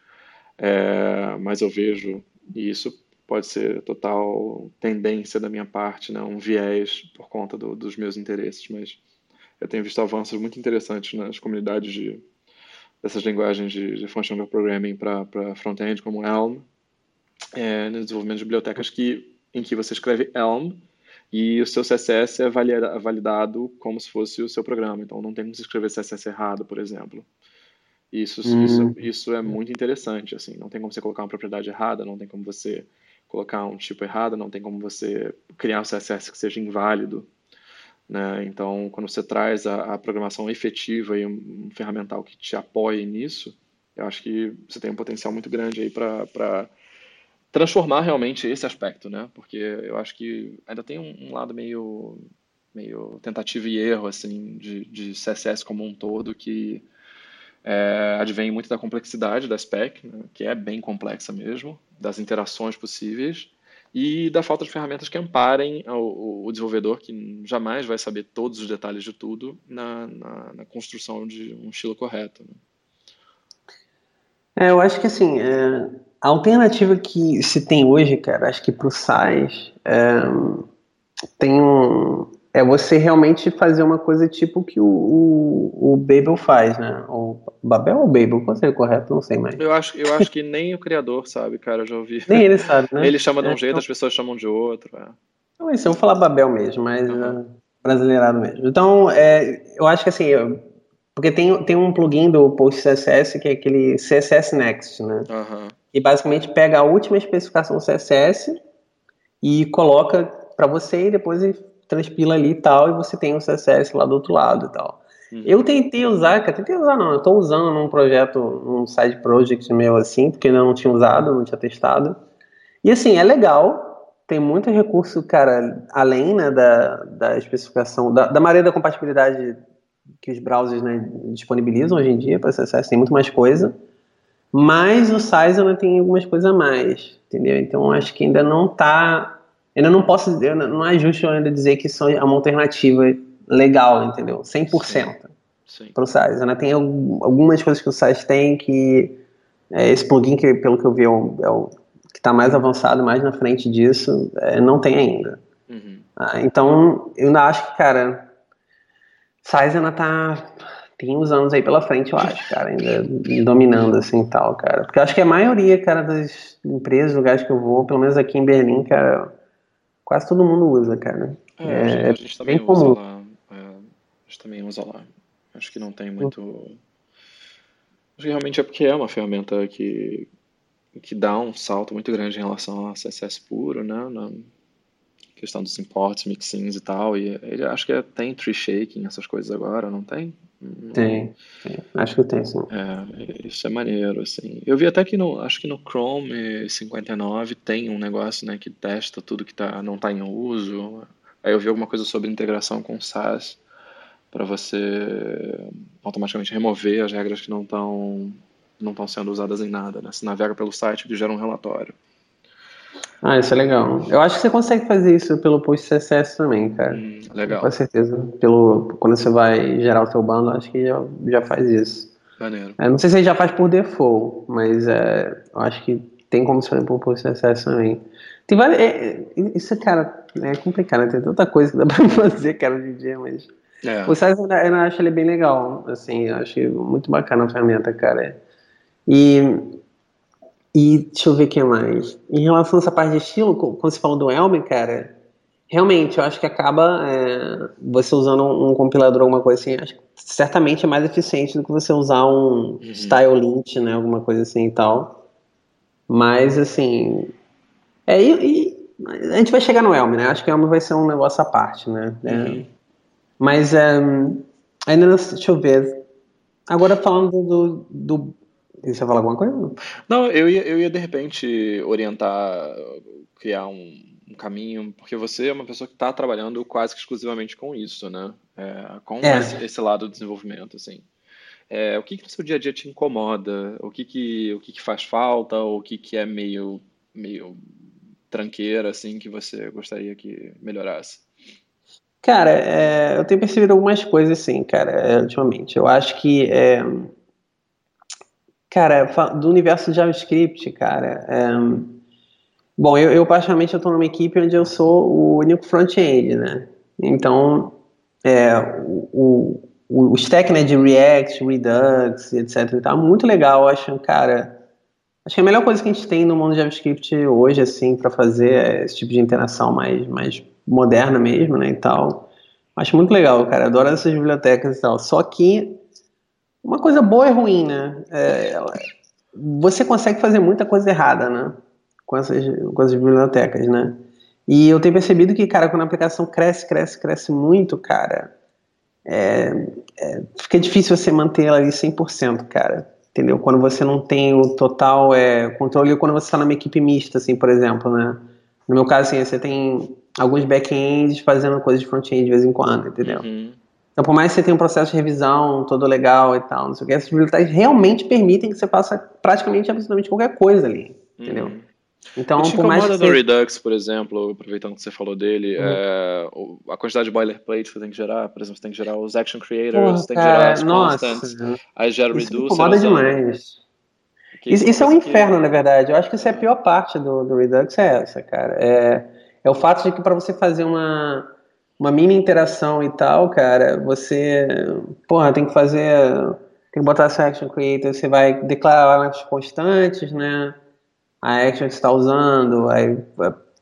É, mas eu vejo, e isso pode ser total tendência da minha parte, né? um viés por conta do, dos meus interesses, mas eu tenho visto avanços muito interessantes nas comunidades de, dessas linguagens de, de functional programming para front-end, como Elm, é, no desenvolvimento de bibliotecas que, em que você escreve Elm e o seu CSS é validado como se fosse o seu programa. Então, não tem como você escrever CSS errado, por exemplo. Isso, hum. isso, isso é muito interessante. Assim, não tem como você colocar uma propriedade errada, não tem como você colocar um tipo errado, não tem como você criar um CSS que seja inválido. Né? Então, quando você traz a, a programação efetiva e um, um, ferramental que te apoie nisso, eu acho que você tem um potencial muito grande aí para transformar realmente esse aspecto, né? Porque eu acho que ainda tem um, um lado meio meio tentativa e erro assim de, de CSS como um todo que é, advém muito da complexidade da spec, né? que é bem complexa mesmo, das interações possíveis e da falta de ferramentas que amparem o, desenvolvedor, que jamais vai saber todos os detalhes de tudo, na, na, na construção de um estilo correto. Né? É, eu acho que assim, é, a alternativa que se tem hoje, cara, acho que para o SAIS, é, tem um, é você realmente fazer uma coisa tipo que o, o, o Babel faz, né? O Babel ou Babel? Qual seria o correto? Não sei mais. Eu acho, eu acho que nem o criador sabe, cara, eu já ouvi. Nem ele sabe, né? Ele chama de um é, jeito, então... as pessoas chamam de outro. É. Então, isso, eu vou falar Babel mesmo, mas uhum. uh, brasileirado mesmo. Então, é, eu acho que assim, eu, porque tem, tem um plugin do Post CSS que é aquele CSS Next, né? Uhum. E basicamente pega a última especificação CSS e coloca para você e depois transpila ali e tal, e você tem o CSS lá do outro lado e tal. Uhum. Eu tentei usar, cara, tentei usar não, eu tô usando num projeto, num side project meu assim, porque ainda não tinha usado, não tinha testado. E assim, é legal, tem muito recurso, cara, além né, da, da especificação, da, da maioria da compatibilidade que os browsers né, disponibilizam hoje em dia para CSS, tem muito mais coisa. Mas o size ainda tem algumas coisas a mais, entendeu? Então acho que ainda não está ainda não posso, não é justo ainda dizer que isso é uma alternativa legal, entendeu? 100% para o SaaS. Ainda tem algumas coisas que o SaaS tem que é, esse plugin que, pelo que eu vi, é o, é o que está mais avançado, mais na frente disso, é, não tem ainda. Uhum. Ah, então, eu ainda acho que, cara, SaaS ainda tá tem uns anos aí pela frente, eu acho, cara, ainda dominando assim tal, cara. Porque eu acho que a maioria, cara, das empresas, lugares que eu vou, pelo menos aqui em Berlim, cara, quase todo mundo usa, cara. É, é a, gente, a gente também usa lá. É, a gente também usa lá. Acho que não tem muito. Acho que realmente é porque é uma ferramenta que, que dá um salto muito grande em relação a CSS puro, né? Na questão dos imports, mixins e tal. E acho que é, tem tree shaking, essas coisas agora, não tem? Tem, tem. acho que tem, sim. É, isso é maneiro, assim. Eu vi até que no, acho que no Chrome 59 tem um negócio, né, que testa tudo que tá, não está em uso. Aí eu vi alguma coisa sobre integração com SaaS para você automaticamente remover as regras que não estão não estão sendo usadas em nada, né? Você navega pelo site e gera um relatório. Ah, isso é legal. Eu acho que você consegue fazer isso pelo post CSS também, cara. Hum, legal. Com certeza. Pelo, quando você vai gerar o seu bando, acho que já, já faz isso. Maneiro. É, não sei se ele já faz por default, mas é, eu acho que tem como você fazer pelo post CSS também. Tem várias. É, isso, cara, é complicado, né? Tem tanta coisa que dá pra fazer, cara, hoje em dia, mas. É. O CSS eu, eu acho ele bem legal, assim, eu acho muito bacana a ferramenta, cara. E e deixa eu ver o que mais. Em relação a essa parte de estilo, quando você falou do Elm, cara, realmente eu acho que acaba é, você usando um, um, compilador, alguma coisa assim, acho que certamente é mais eficiente do que você usar um uhum. style lint, né, alguma coisa assim e tal. Mas assim, é, e, e, a gente vai chegar no Elm, né? Acho que o Elm vai ser um negócio à parte, né? É, uhum. mas é, ainda não, deixa eu ver. Agora falando do, do você falar alguma coisa? Não, eu ia, eu ia de repente orientar, criar um, um caminho, porque você é uma pessoa que está trabalhando quase que exclusivamente com isso, né? É, com é. Esse, esse, lado do desenvolvimento, assim. É, o que, que no seu dia a dia te incomoda? O que que, o que, que faz falta? Ou o que, que é meio, meio tranqueira, assim, que você gostaria que melhorasse? Cara, é, eu tenho percebido algumas coisas, assim, cara, ultimamente. Eu acho que é, Cara, do universo JavaScript, cara. É... Bom, eu, eu estou numa equipe onde eu sou o único front-end, né? Então, é, o, o, o stack né, de React, Redux, etc. E tal, muito legal, eu acho, cara. Acho que a melhor coisa que a gente tem no mundo JavaScript hoje, assim, para fazer é esse tipo de interação mais, mais moderna mesmo, né, e tal. Acho muito legal, cara. Adoro essas bibliotecas e tal. Só que uma coisa boa e ruim, né? É, você consegue fazer muita coisa errada, né? Com essas, com essas bibliotecas, né? E eu tenho percebido que, cara, quando a aplicação cresce, cresce, cresce muito, cara, é, é, fica difícil você manter ela ali 100%, cara. Entendeu? Quando você não tem o total é, controle, quando você está numa equipe mista, assim, por exemplo, né? No meu caso, assim, você tem alguns back-ends fazendo coisas de front-end de vez em quando, entendeu? Uhum. Então, por mais que você tenha um processo de revisão todo legal e tal, não sei o que, essas bibliotecas realmente permitem que você faça praticamente absolutamente qualquer coisa ali, entendeu? Uhum. Então, te por mais que você... Redux, por exemplo, aproveitando que você falou dele, uhum. é, a quantidade de boilerplate que você tem que gerar, por exemplo, você tem que gerar os action creators, Porra, tem que gerar as nossa, constants, aí gera. Isso incomoda demais. Isso, isso é um inferno, que... na verdade. Eu acho que isso é a pior parte do, do Redux, é essa, cara. É, é o fato de que para você fazer uma uma mini interação e tal, cara, você, porra, tem que fazer, tem que botar seu action creator, você vai declarar as constantes, né? A action que você está usando, aí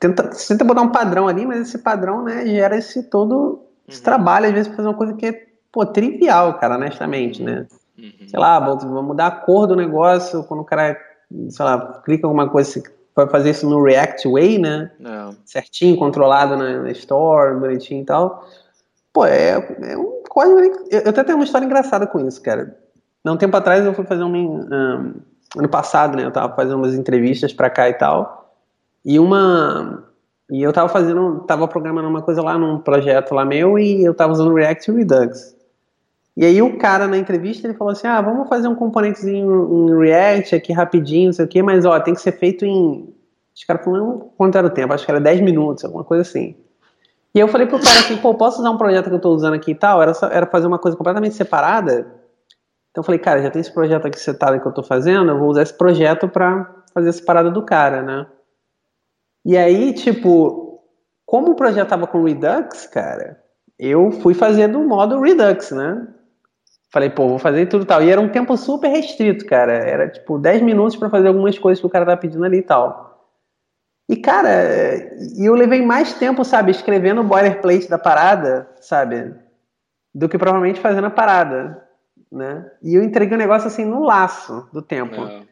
tenta, você tenta botar um padrão ali, mas esse padrão, né, gera esse todo esse uhum. trabalho, às vezes, pra fazer uma coisa que é, pô, trivial, cara, honestamente, né? Uhum. Sei lá, vou, vou mudar a cor do negócio, quando o cara, sei lá, clica alguma coisa vai fazer isso no React Way, né? Não. Certinho, controlado na, na, Store, bonitinho e tal. Pô, é, é um código. Eu, eu até tenho uma história engraçada com isso, cara. Há um tempo atrás eu fui fazer uma. Um, ano passado, né? Eu tava fazendo umas entrevistas pra cá e tal. E uma. E eu tava fazendo. Tava programando uma coisa lá num projeto lá meu e eu tava usando React Redux. E aí o cara na entrevista ele falou assim: ah, vamos fazer um componentezinho em React aqui rapidinho, não sei o quê, mas ó, tem que ser feito em. Os caras falaram, quanto era o tempo? Acho que era 10 minutos, alguma coisa assim. E eu falei pro cara assim, pô, posso usar um projeto que eu tô usando aqui e tal? Era, só, era fazer uma coisa completamente separada. Então eu falei, cara, já tem esse projeto aqui setado que eu tô fazendo, eu vou usar esse projeto pra fazer essa parada do cara, né? E aí, tipo, como o projeto tava com Redux, cara, eu fui fazer do modo Redux, né? Falei, pô, vou fazer tudo tal. E era um tempo super restrito, cara. Era tipo 10 minutos para fazer algumas coisas que o cara tá pedindo ali e tal. E, cara, e eu levei mais tempo, sabe, escrevendo o boilerplate da parada, sabe, do que provavelmente fazendo a parada, né? E eu entreguei o um negócio assim no laço do tempo. É.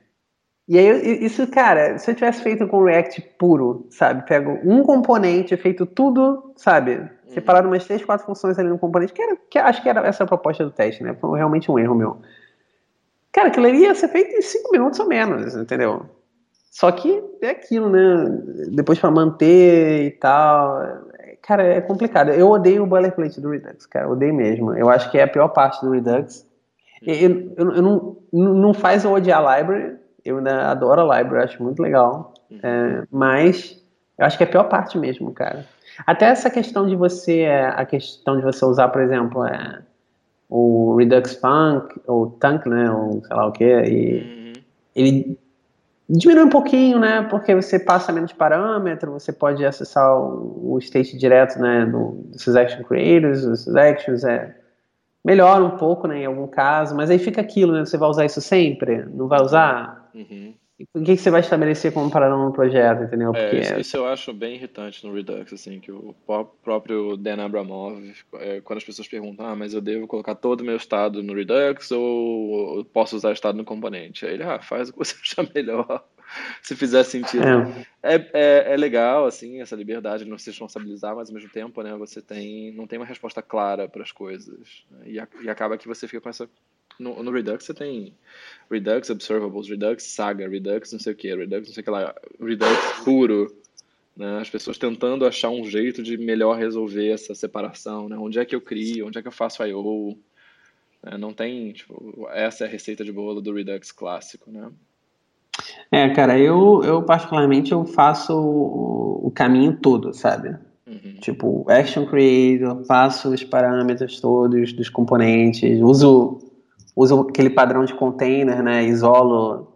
E aí, isso, cara, se eu tivesse feito com React puro, sabe? Pego um componente, feito tudo, sabe? Uhum. Separado umas três, quatro funções ali no componente, que, era, que acho que era essa a proposta do teste, né? Foi realmente um erro meu. Cara, aquilo ali ia ser feito em cinco minutos ou menos, entendeu? Só que é aquilo, né? Depois para manter e tal. Cara, é complicado. Eu odeio o boilerplate do Redux, cara. Odeio mesmo. Eu acho que é a pior parte do Redux. Eu, eu, eu não, não faz eu odiar a library, eu ainda adoro a library, acho muito legal. Uhum. É, mas eu acho que é a pior parte mesmo, cara. Até essa questão de você, é, a questão de você usar, por exemplo, é, o Redux Funk, ou Tank, né, ou sei lá o que, e uhum. ele diminui um pouquinho, né, porque você passa menos parâmetro, você pode acessar o, o state direto, né, do, dos action creators, dos actions, é, melhora um pouco, né, em algum caso, mas aí fica aquilo, né, você vai usar isso sempre? Não vai usar? Uhum. O que, que você vai estabelecer como paralelo no projeto, entendeu? É, Porque... É, isso, eu acho bem irritante no Redux, assim, que o próprio Dan Abramov, é, quando as pessoas perguntam, ah, mas eu devo colocar todo o meu estado no Redux ou posso usar estado no componente? Aí ele, ah, faz o que você achar melhor se fizer sentido. É. É, é, é, legal, assim, essa liberdade de não se responsabilizar, mas ao mesmo tempo, né, você tem, não tem uma resposta clara para as coisas. Né, e, e, acaba que você fica com essa. No, no, Redux você tem Redux Observables, Redux Saga, Redux não sei o que, Redux não sei o que lá, Redux puro. Né, as pessoas tentando achar um jeito de melhor resolver essa separação, né? Onde é que eu crio, onde é que eu faço I.O., né, não tem, tipo, essa é a receita de bolo do Redux clássico, né? É, cara, eu, eu particularmente eu faço o, o caminho todo, sabe? Uhum. Tipo, Action Creator, faço os parâmetros todos dos componentes, uso, uso aquele padrão de container, né? Isolo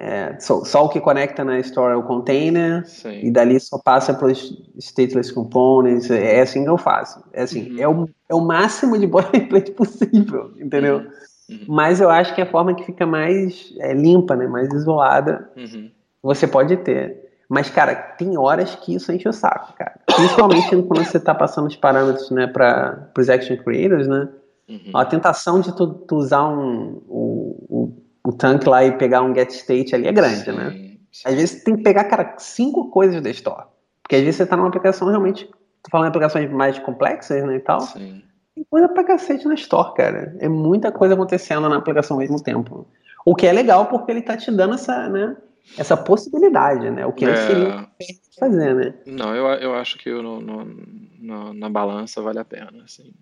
é, só, só, o que conecta na Store é o container Sim. e dali só passa para os stateless components. É assim que eu faço. É assim, uhum. é, o, é o máximo de boilerplate possível, entendeu? Uhum. Uhum. Mas eu acho que é a forma que fica mais é, limpa, né, mais isolada, uhum. você pode ter. Mas, cara, tem horas que isso enche o saco, cara. Principalmente quando você está passando os parâmetros né, para os action creators, né? Uhum. A tentação de tu, tu usar um, o, o, o tank lá e pegar um get state ali é grande, sim, né? Sim. Às vezes você tem que pegar, cara, cinco coisas da store. Porque às vezes você está numa aplicação realmente. Tô falando de aplicações mais complexas, né, e tal. Sim. Tem coisa pra cacete na Store, cara. É muita coisa acontecendo na aplicação ao mesmo tempo. O que é legal porque ele tá te dando essa, né, essa possibilidade, né? O que antes é... seria fazer, né? Não, eu, eu acho que no, no, no, na balança vale a pena, assim.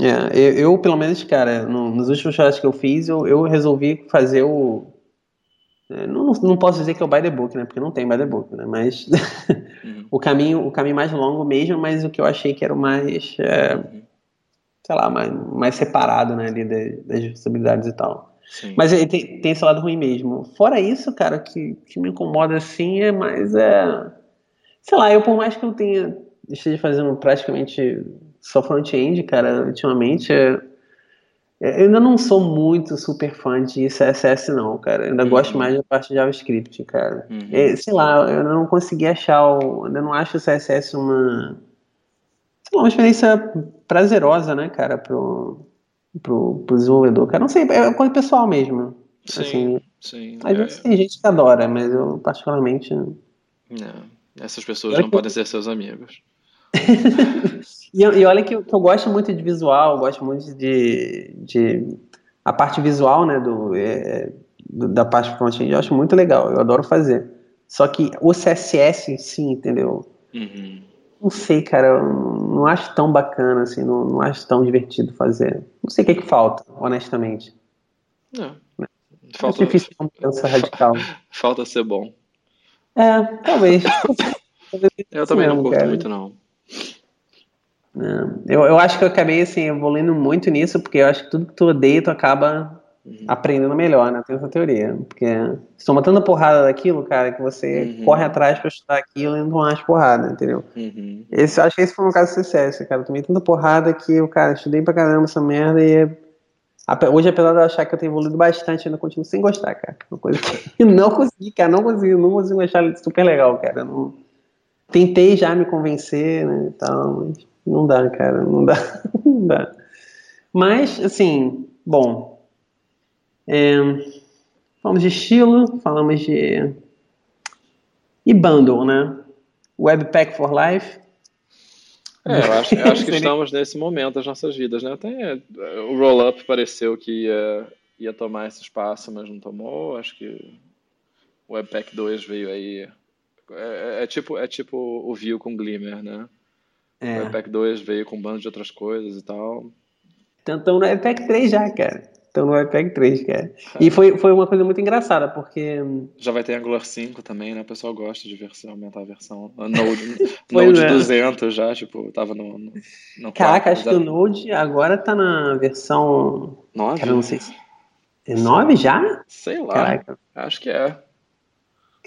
É, eu, eu, pelo menos, cara, no, nos últimos chats que eu fiz, eu, eu resolvi fazer o. É, não, não posso dizer que é o by the book, né? Porque não tem by the book, né? Mas uhum. o caminho o caminho mais longo mesmo, mas o que eu achei que era o mais. É, uhum sei lá, mais, mais separado, né, ali das, das responsabilidades e tal. Sim. Mas tem, tem esse lado ruim mesmo. Fora isso, cara, que, que me incomoda assim é mais é. Sei lá, eu por mais que eu tenha esteja fazendo praticamente só front-end, cara, ultimamente, é, é, eu ainda não sou muito super fã de CSS, não, cara. Eu ainda uhum. gosto mais da parte de JavaScript, cara. Uhum. É, sei lá, eu não consegui achar, o, ainda não acho o CSS uma sei lá, uma experiência prazerosa, né, cara, pro, pro, pro desenvolvedor. Cara, não sei, é coisa pessoal mesmo. Sim, assim, sim. Às vezes é... tem gente que adora, mas eu particularmente. Não. Essas pessoas eu não que... podem ser seus amigos. E, e, olha que, que, eu gosto muito de visual, gosto muito de, de a parte visual, né, do, é, do da parte front-end, eu acho muito legal, eu adoro fazer. Só que o CSS em si, entendeu? Uhum. Não sei, cara, não acho tão bacana, assim, não, não acho tão divertido fazer. Não sei o que, é que falta, honestamente. Não. É. Falta, é difícil mudança radical. Falta ser bom. É, talvez. eu também não curto cara. muito, não. É, eu, eu acho que eu acabei assim, evoluindo muito nisso, porque eu acho que tudo que tu odeia, tu acaba Uhum. aprendendo melhor, né? Tem essa teoria. Porque se toma tanta porrada daquilo, cara, que você uhum. corre atrás pra estudar aquilo e não mais porrada, entendeu? Uhum. Esse, acho que esse foi um caso de sucesso, cara. Eu tomei tanta porrada que eu, cara, estudei pra caramba essa merda e Hoje, apesar de eu achar que eu tenho evoluído bastante, eu ainda continuo sem gostar, cara. Uma coisa que não consegui, cara. Não consegui, não consigo achar super legal, cara. Não... Tentei já me convencer, né, e tal, mas não dá, cara. Não dá. não dá. Mas, assim, bom, é, falamos de estilo, falamos de. E bundle, né? Webpack for Life. É, eu acho, eu acho que estamos nesse momento das nossas vidas, né? Até é, o roll-up pareceu que ia, ia tomar esse espaço, mas não tomou. Acho que o Webpack 2 veio aí. É, é, é tipo, é tipo o View com Glimmer, né? É. O Webpack 2 veio com um bando de outras coisas e tal. Então, estão no Webpack 3 já, cara. Estão no Webpack 3, cara. E foi, foi uma coisa muito engraçada, porque. Já vai ter Angular 5 também, né? O pessoal gosta de versão, aumentar a versão. A Node, Node é. 200 já, tipo, tava no. no, no Caraca, 4, acho que o Node agora tá na versão. 9? Cara, não sei se. É 9 já? Sei lá. Caraca. Acho que é.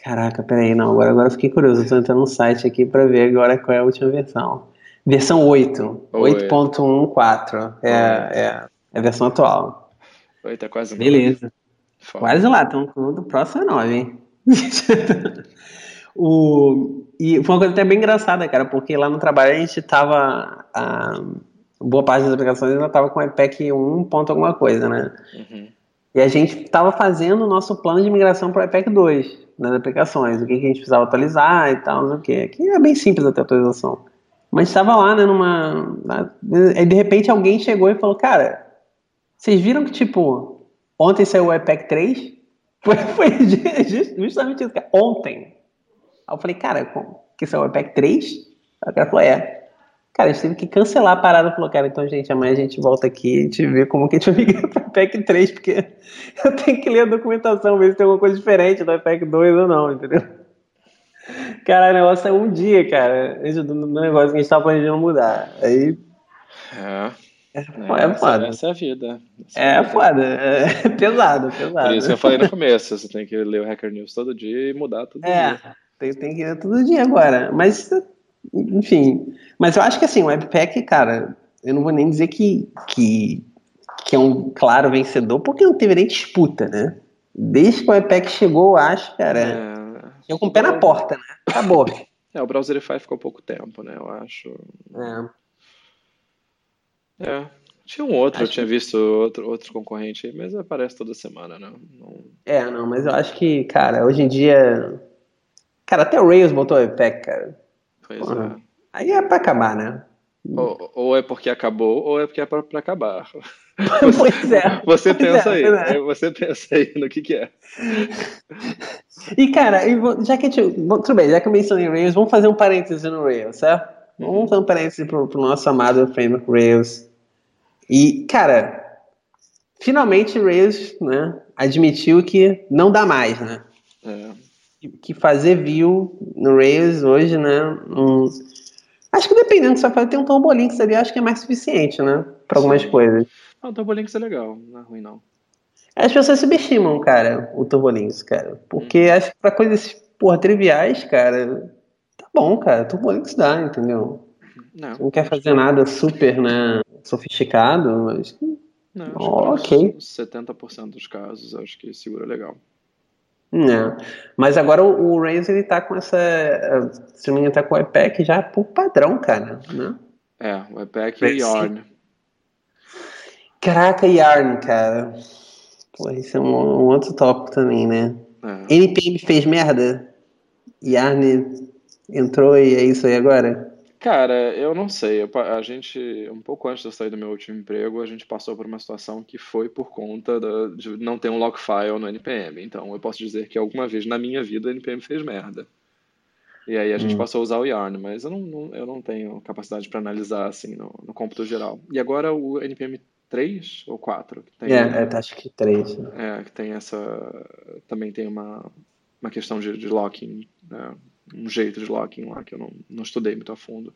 Caraca, peraí, não, agora, agora eu fiquei curioso. Eu tô entrando no site aqui pra ver agora qual é a última versão. Versão 8, 8.14. É, é, é a versão atual. 8 é quase Beleza. Quase lá, estamos do próximo é 9, hein? o, e foi uma coisa até bem engraçada, cara, porque lá no trabalho a gente tava. A, boa parte das aplicações ainda tava com o IPEC 1 ponto alguma coisa, né? Uhum. E a gente tava fazendo o nosso plano de migração para o IPEC 2 nas aplicações, o que, que a gente precisava atualizar e tal, não sei o que. Aqui é bem simples até a atualização. Mas estava lá, né, numa. Aí de repente alguém chegou e falou: Cara, vocês viram que, tipo, ontem saiu o IPEC 3? Foi, foi justamente isso, cara. Ontem. Aí eu falei: Cara, que saiu o IPEC 3? Aí o cara falou: É. Cara, a gente teve que cancelar a parada. Falou, cara, então, gente, amanhã a gente volta aqui e te vê como que a gente vai migrar para IPEC 3, porque eu tenho que ler a documentação, ver se tem alguma coisa diferente do IPEC 2 ou não, entendeu? Cara, o negócio é um dia, cara. Do, negócio que a gente tá planejando mudar. Aí. É. É, é foda. Essa é a vida. Essa é, é foda. É pesado, pesado. Por isso que eu falei no começo, você tem que ler o Hacker News todo dia e mudar todo é, dia. Tem, tem que ler todo dia agora. Mas, enfim. Mas eu acho que assim, o Webpack, cara, eu não vou nem dizer que, que, que é um claro vencedor, porque não teve nem disputa, né? Desde que o Webpack chegou, eu acho, cara. É eu com o pé na porta, né? Acabou. É, o Browserify ficou pouco tempo, né? Eu acho. É. É. Tinha um outro, acho eu tinha visto outro, outro concorrente aí, mas aparece toda semana, né? Não... É, não, mas eu acho que, cara, hoje em dia. Cara, até o Rails botou o IPEC, cara. Pois Pô, é. Aí é pra acabar, né? Ou, ou, é porque acabou, ou é porque é pra, pra acabar. pois é. Você pois pensa é, aí. É. Você pensa aí no que, que é. E, cara, já que a gente. Tudo bem, já que eu mencionei Rails, vamos fazer um parêntese no Rails, certo? Vamos fazer um parêntese pro, pro nosso amado framework Rails. E, cara, finalmente Rails né, admitiu que não dá mais, né? Que fazer view no Rails hoje, né? Um, acho que dependendo do que você vai fazer, tem um Turbolinks ali, acho que é mais suficiente, né? Para algumas Sim. coisas. Ah, o Turbolinks é legal, não é ruim não. As pessoas subestimam, cara, o Turbolinks, cara. Porque hum. acho que pra coisas, porra, triviais, cara, tá bom, cara. Turbolinks dá, entendeu? Não, não quer fazer nada super, né, sofisticado, mas. Não, oh, ok. 70% dos casos acho que segura legal. Não. Mas agora o, o Razer ele tá com essa. Se não me engano, tá com o iPack já por padrão, cara. Né? É, o iPack e Yarn. Caraca, Yarn, cara. Pô, isso é um, um outro tópico também, né? É. NPM fez merda? Yarn entrou e é isso aí agora? Cara, eu não sei. a gente, um pouco antes de eu sair do meu último emprego, a gente passou por uma situação que foi por conta da, de não ter um log file no NPM. Então, eu posso dizer que alguma vez na minha vida o NPM fez merda. E aí a gente hum. passou a usar o Yarn, mas eu não, não eu não tenho capacidade para analisar assim no, no cômputo geral. E agora o NPM três ou quatro? Tem, é, é, acho que três. É, que tem essa. Também tem uma, uma questão de, de locking, né? Um jeito de locking lá que eu não, não estudei muito a fundo.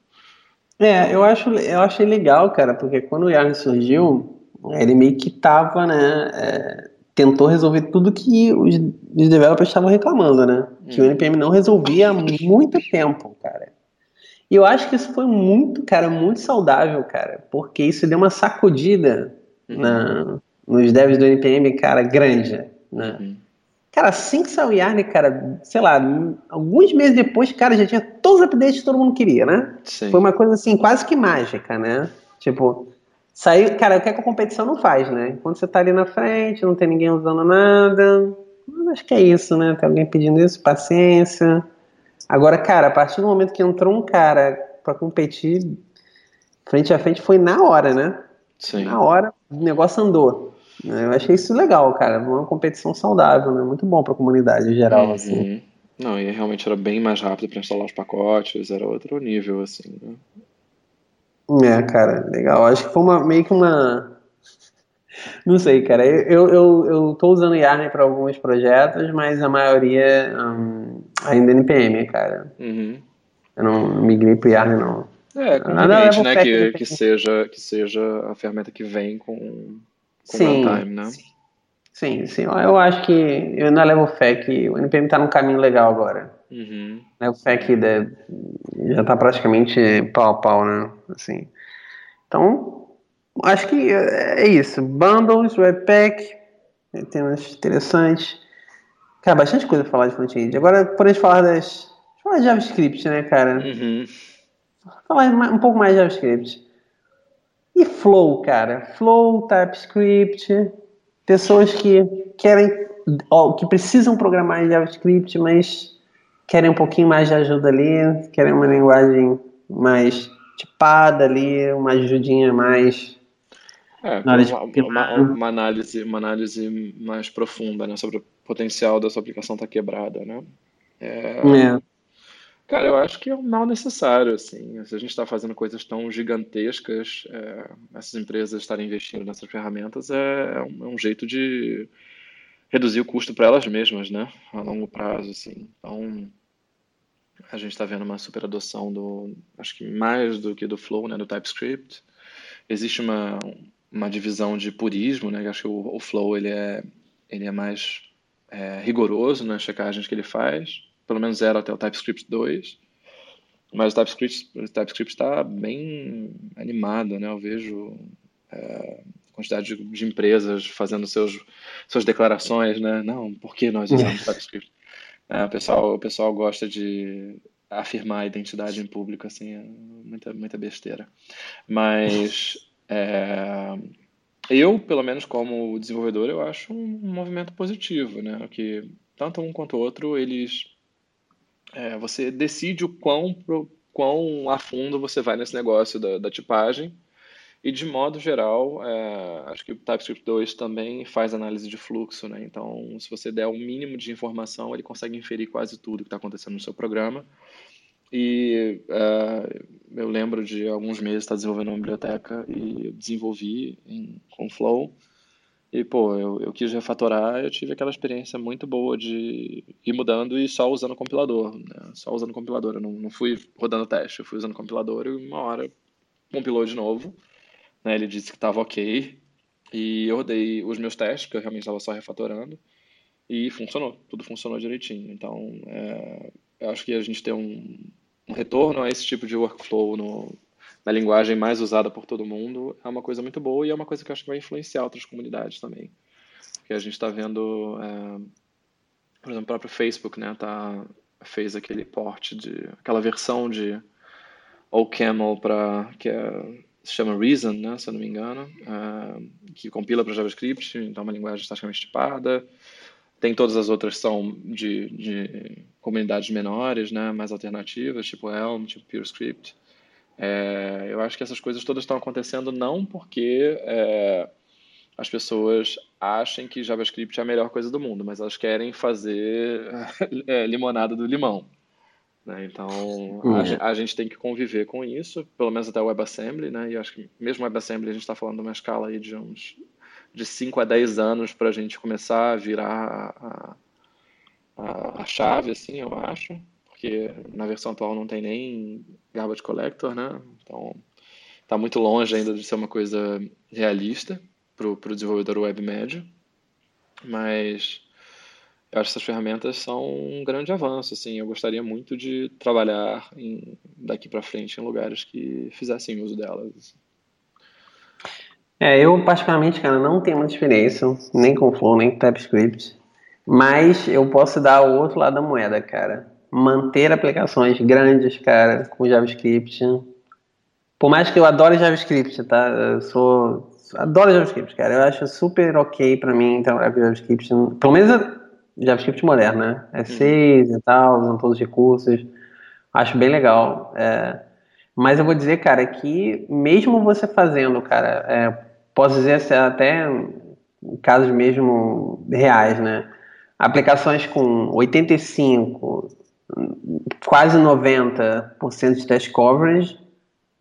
É, eu acho, eu achei legal, cara, porque quando o Yarn surgiu, ele meio que tava, né, é, tentou resolver tudo que os, os developers estavam reclamando, né, que hum. o NPM não resolvia há muito tempo, cara. E eu acho que isso foi muito, cara, muito saudável, cara, porque isso deu uma sacudida uhum. na, nos devs do NPM, cara, grande, né? Uhum. Cara, assim que saiu o Yarn, cara, sei lá, alguns meses depois, cara, já tinha todos os updates que todo mundo queria, né? Sim. Foi uma coisa assim, quase que mágica, né? Tipo, saiu, cara, o que, é que a competição não faz, né? Quando você tá ali na frente, não tem ninguém usando nada, acho que é isso, né? Tem alguém pedindo isso, paciência. Agora, cara, a partir do momento que entrou um cara para competir frente a frente, foi na hora, né? Sim. Na hora, o negócio andou. Eu achei isso legal, cara. Uma competição saudável, né? Muito bom para a comunidade em geral, Uhum. assim. Não, e realmente era bem mais rápido para instalar os pacotes, era outro nível, assim, né? É, cara, legal. Acho que foi uma, meio que uma. Não sei, cara. Eu, eu, eu tô usando Yarn para alguns projetos, mas a maioria hum, ainda é NPM, cara. Uhum. Eu não migrei pro Yarn, não. É, conveniente, né, que, que- seja, que seja a ferramenta que vem com Sim. runtime, né? Sim, sim. Eu acho que eu ainda levo fé que o NPM tá num caminho legal agora. Uhum. Levo fé que já tá praticamente pau a pau, né? Assim. Então, acho que é isso. Bundles, Webpack, temas interessantes. Cara, bastante coisa pra falar de front-end. Agora, por a gente falar das. Falar de JavaScript, né, cara? Uhum. falar um pouco mais de JavaScript. E Flow, cara? Flow, TypeScript, pessoas que querem, ó, que precisam programar em JavaScript, mas querem um pouquinho mais de ajuda ali, querem uma linguagem mais tipada ali, uma ajudinha mais. É, uma, uma- análise, uma análise mais profunda, né, sobre o potencial da sua aplicação estar quebrada, né? É, É, Cara, eu acho que é um mal necessário, assim. Se a gente está fazendo coisas tão gigantescas, é, essas empresas estarem investindo nessas ferramentas é, é um, é um jeito de reduzir o custo para elas mesmas, né? A longo prazo, assim. Então, a gente está vendo uma super adoção do, acho que mais do que do Flow, né, do TypeScript. Existe uma, uma divisão de purismo, né? Acho que o, o Flow ele é, ele é mais é, rigoroso nas checagens que ele faz. Pelo menos era até o TypeScript 2. Mas o TypeScript TypeScript está bem animado, né? Eu vejo é, quantidade de, de empresas fazendo seus, suas declarações, né? Não, por que nós usamos TypeScript? É, o pessoal, o pessoal gosta de afirmar a identidade em público, assim, é muita, muita besteira. Mas é, eu, pelo menos como desenvolvedor, eu acho um movimento positivo, né? Que tanto um quanto o outro, eles é, você decide o quão, pro- quão a fundo você vai nesse negócio da, da tipagem. E de modo geral, é, acho que o TypeScript 2 também faz análise de fluxo, né? Então, se você der o mínimo de informação, ele consegue inferir quase tudo que está acontecendo no seu programa. E é, eu lembro de alguns meses estar desenvolvendo uma biblioteca e desenvolvi em, com Flow. E, pô, eu, eu quis refatorar, eu tive aquela experiência muito boa de ir mudando e só usando compilador, né? Só usando compilador. Eu não, não fui rodando teste, eu fui usando compilador e uma hora compilou de novo, né? Ele disse que estava ok. E eu rodei os meus testes, porque eu realmente estava só refatorando. E funcionou, tudo funcionou direitinho. Então, é, eu acho que a gente tem um, um retorno a esse tipo de workflow no, na linguagem mais usada por todo mundo é uma coisa muito boa e é uma coisa que eu acho que vai influenciar outras comunidades também. Porque a gente está vendo, é, por exemplo, o próprio Facebook, né, tá, fez aquele port de, aquela versão de OCaml para que é, se chama Reason, né, se eu não me engano, é, que compila para JavaScript, então é uma linguagem estaticamente tipada. Tem todas as outras são de, de comunidades menores, né, mais alternativas, tipo Elm, tipo PureScript. É, eu acho que essas coisas todas estão acontecendo não porque é, as pessoas achem que JavaScript é a melhor coisa do mundo, mas elas querem fazer é, limonada do limão. né? Então, a, Uhum. gen- a gente tem que conviver com isso, pelo menos até o WebAssembly, né? E acho que mesmo o WebAssembly a gente está falando de uma escala aí de uns de 5 a 10 anos para a gente começar a virar a, a, a chave, assim, eu acho, porque na versão atual não tem nem garbage collector, né? Então, está muito longe ainda de ser uma coisa realista para o desenvolvedor web médio, mas eu acho que essas ferramentas são um grande avanço, assim, eu gostaria muito de trabalhar em- daqui para frente em lugares que fizessem uso delas. assim. É, eu particularmente, cara, não tenho muita experiência, nem com Flow, nem com TypeScript, mas eu posso dar o outro lado da moeda, cara. Manter aplicações grandes, cara, com JavaScript. Por mais que eu adore JavaScript, tá? Eu sou. Adoro JavaScript, cara. Eu acho super ok pra mim trabalhar com JavaScript. Pelo menos JavaScript moderno, né? É 6 uhum. e tal, usando todos os recursos. Acho bem legal. É, mas eu vou dizer, cara, que mesmo você fazendo, cara, é, posso dizer assim, até casos mesmo reais, né? Aplicações com 85, quase 90% de test coverage,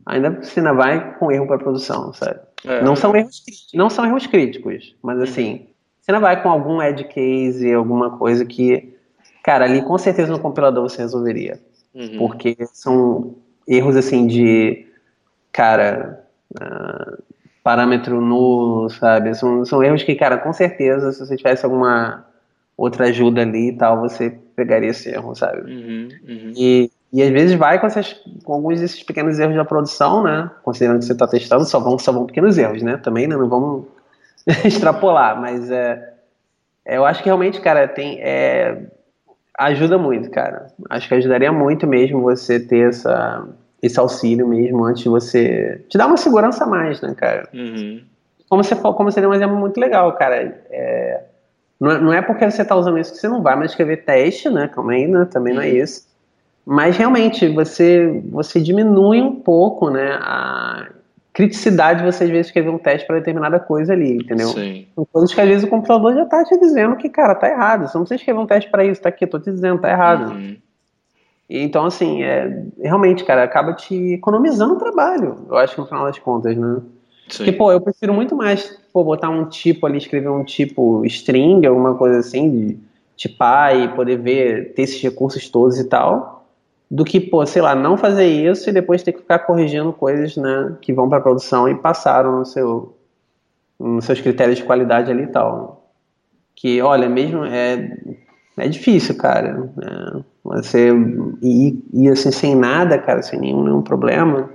ainda você ainda vai com erro para produção, sabe? É. Não, são erros, não são erros críticos, mas assim, você ainda vai com algum edge case, alguma coisa que, cara, ali com certeza no compilador você resolveria. Uhum. Porque são erros assim de, cara, uh, parâmetro nulo, sabe? São, são erros que, cara, com certeza, se você tivesse alguma outra ajuda ali e tal, você pegaria esse erro, sabe? Uhum, uhum. E, e às vezes vai com, essas, com alguns desses pequenos erros da produção, né? Considerando que você está testando, só vão, só vão pequenos erros, né? Também né? não vamos extrapolar, mas é, é, eu acho que realmente, cara, tem. É, ajuda muito, cara. Acho que ajudaria muito mesmo você ter essa, esse auxílio mesmo antes de você. te dar uma segurança a mais, né, cara? Uhum. Como você como seria um exemplo muito legal, cara. É, não, é, não é porque você está usando isso que você não vai mais escrever teste, né? Calma aí, né? Também não é uhum. isso. Mas realmente você, você diminui um pouco né, a criticidade de você às vezes escrever um teste para determinada coisa ali, entendeu? Sim. Coisas que às vezes o computador já está te dizendo que, cara, tá errado. Você não precisa escrever um teste para isso, tá aqui, tô te dizendo, tá errado. Uhum. Então, assim, é, realmente, cara, acaba te economizando trabalho, eu acho que no final das contas, né? Sim. Porque, pô, eu prefiro muito mais pô, botar um tipo ali, escrever um tipo string, alguma coisa assim, de tipar e poder ver, ter esses recursos todos e tal, do que, pô, sei lá, não fazer isso e depois ter que ficar corrigindo coisas, né, que vão para produção e passaram no seu, nos seus critérios de qualidade ali e tal. Que, olha, mesmo é, é difícil, cara. É, você ir, ir assim sem nada, cara, sem nenhum, nenhum problema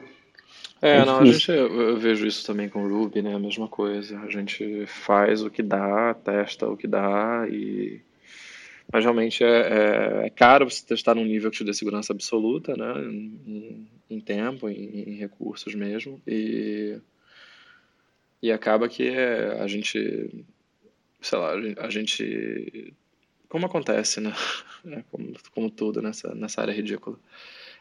é, é não, a gente, eu, vejo isso também com o Ruby, né? A mesma coisa. A gente faz o que dá, testa o que dá e. Mas realmente é, é, é caro você testar num nível que te dê segurança absoluta, né? Em, em tempo, em, em, recursos mesmo. E, e acaba que é, a gente. Sei lá, a gente. Como acontece, né? É, como, como tudo nessa, nessa área ridícula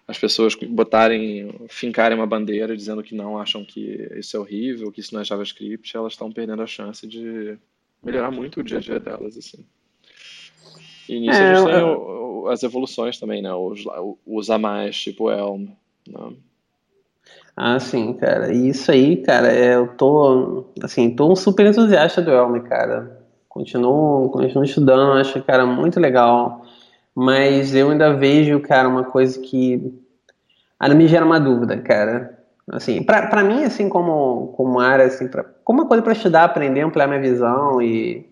as pessoas botarem, fincarem uma bandeira dizendo que não acham que isso é horrível, que isso não é JavaScript, elas estão perdendo a chance de melhorar muito o dia a dia delas, assim. E nisso é, a gente tem o, as evoluções também, né? Os, a mais, tipo Elm, né? Ah, sim, cara. E isso aí, cara, é, eu tô, assim, tô um super entusiasta do Elm, cara. Continuo, continuo estudando, acho, cara, muito legal. Mas eu ainda vejo, cara, uma coisa que ainda me gera uma dúvida, cara. Assim, pra, mim, assim, como, como área, assim, pra, como uma coisa para estudar, aprender, ampliar minha visão e,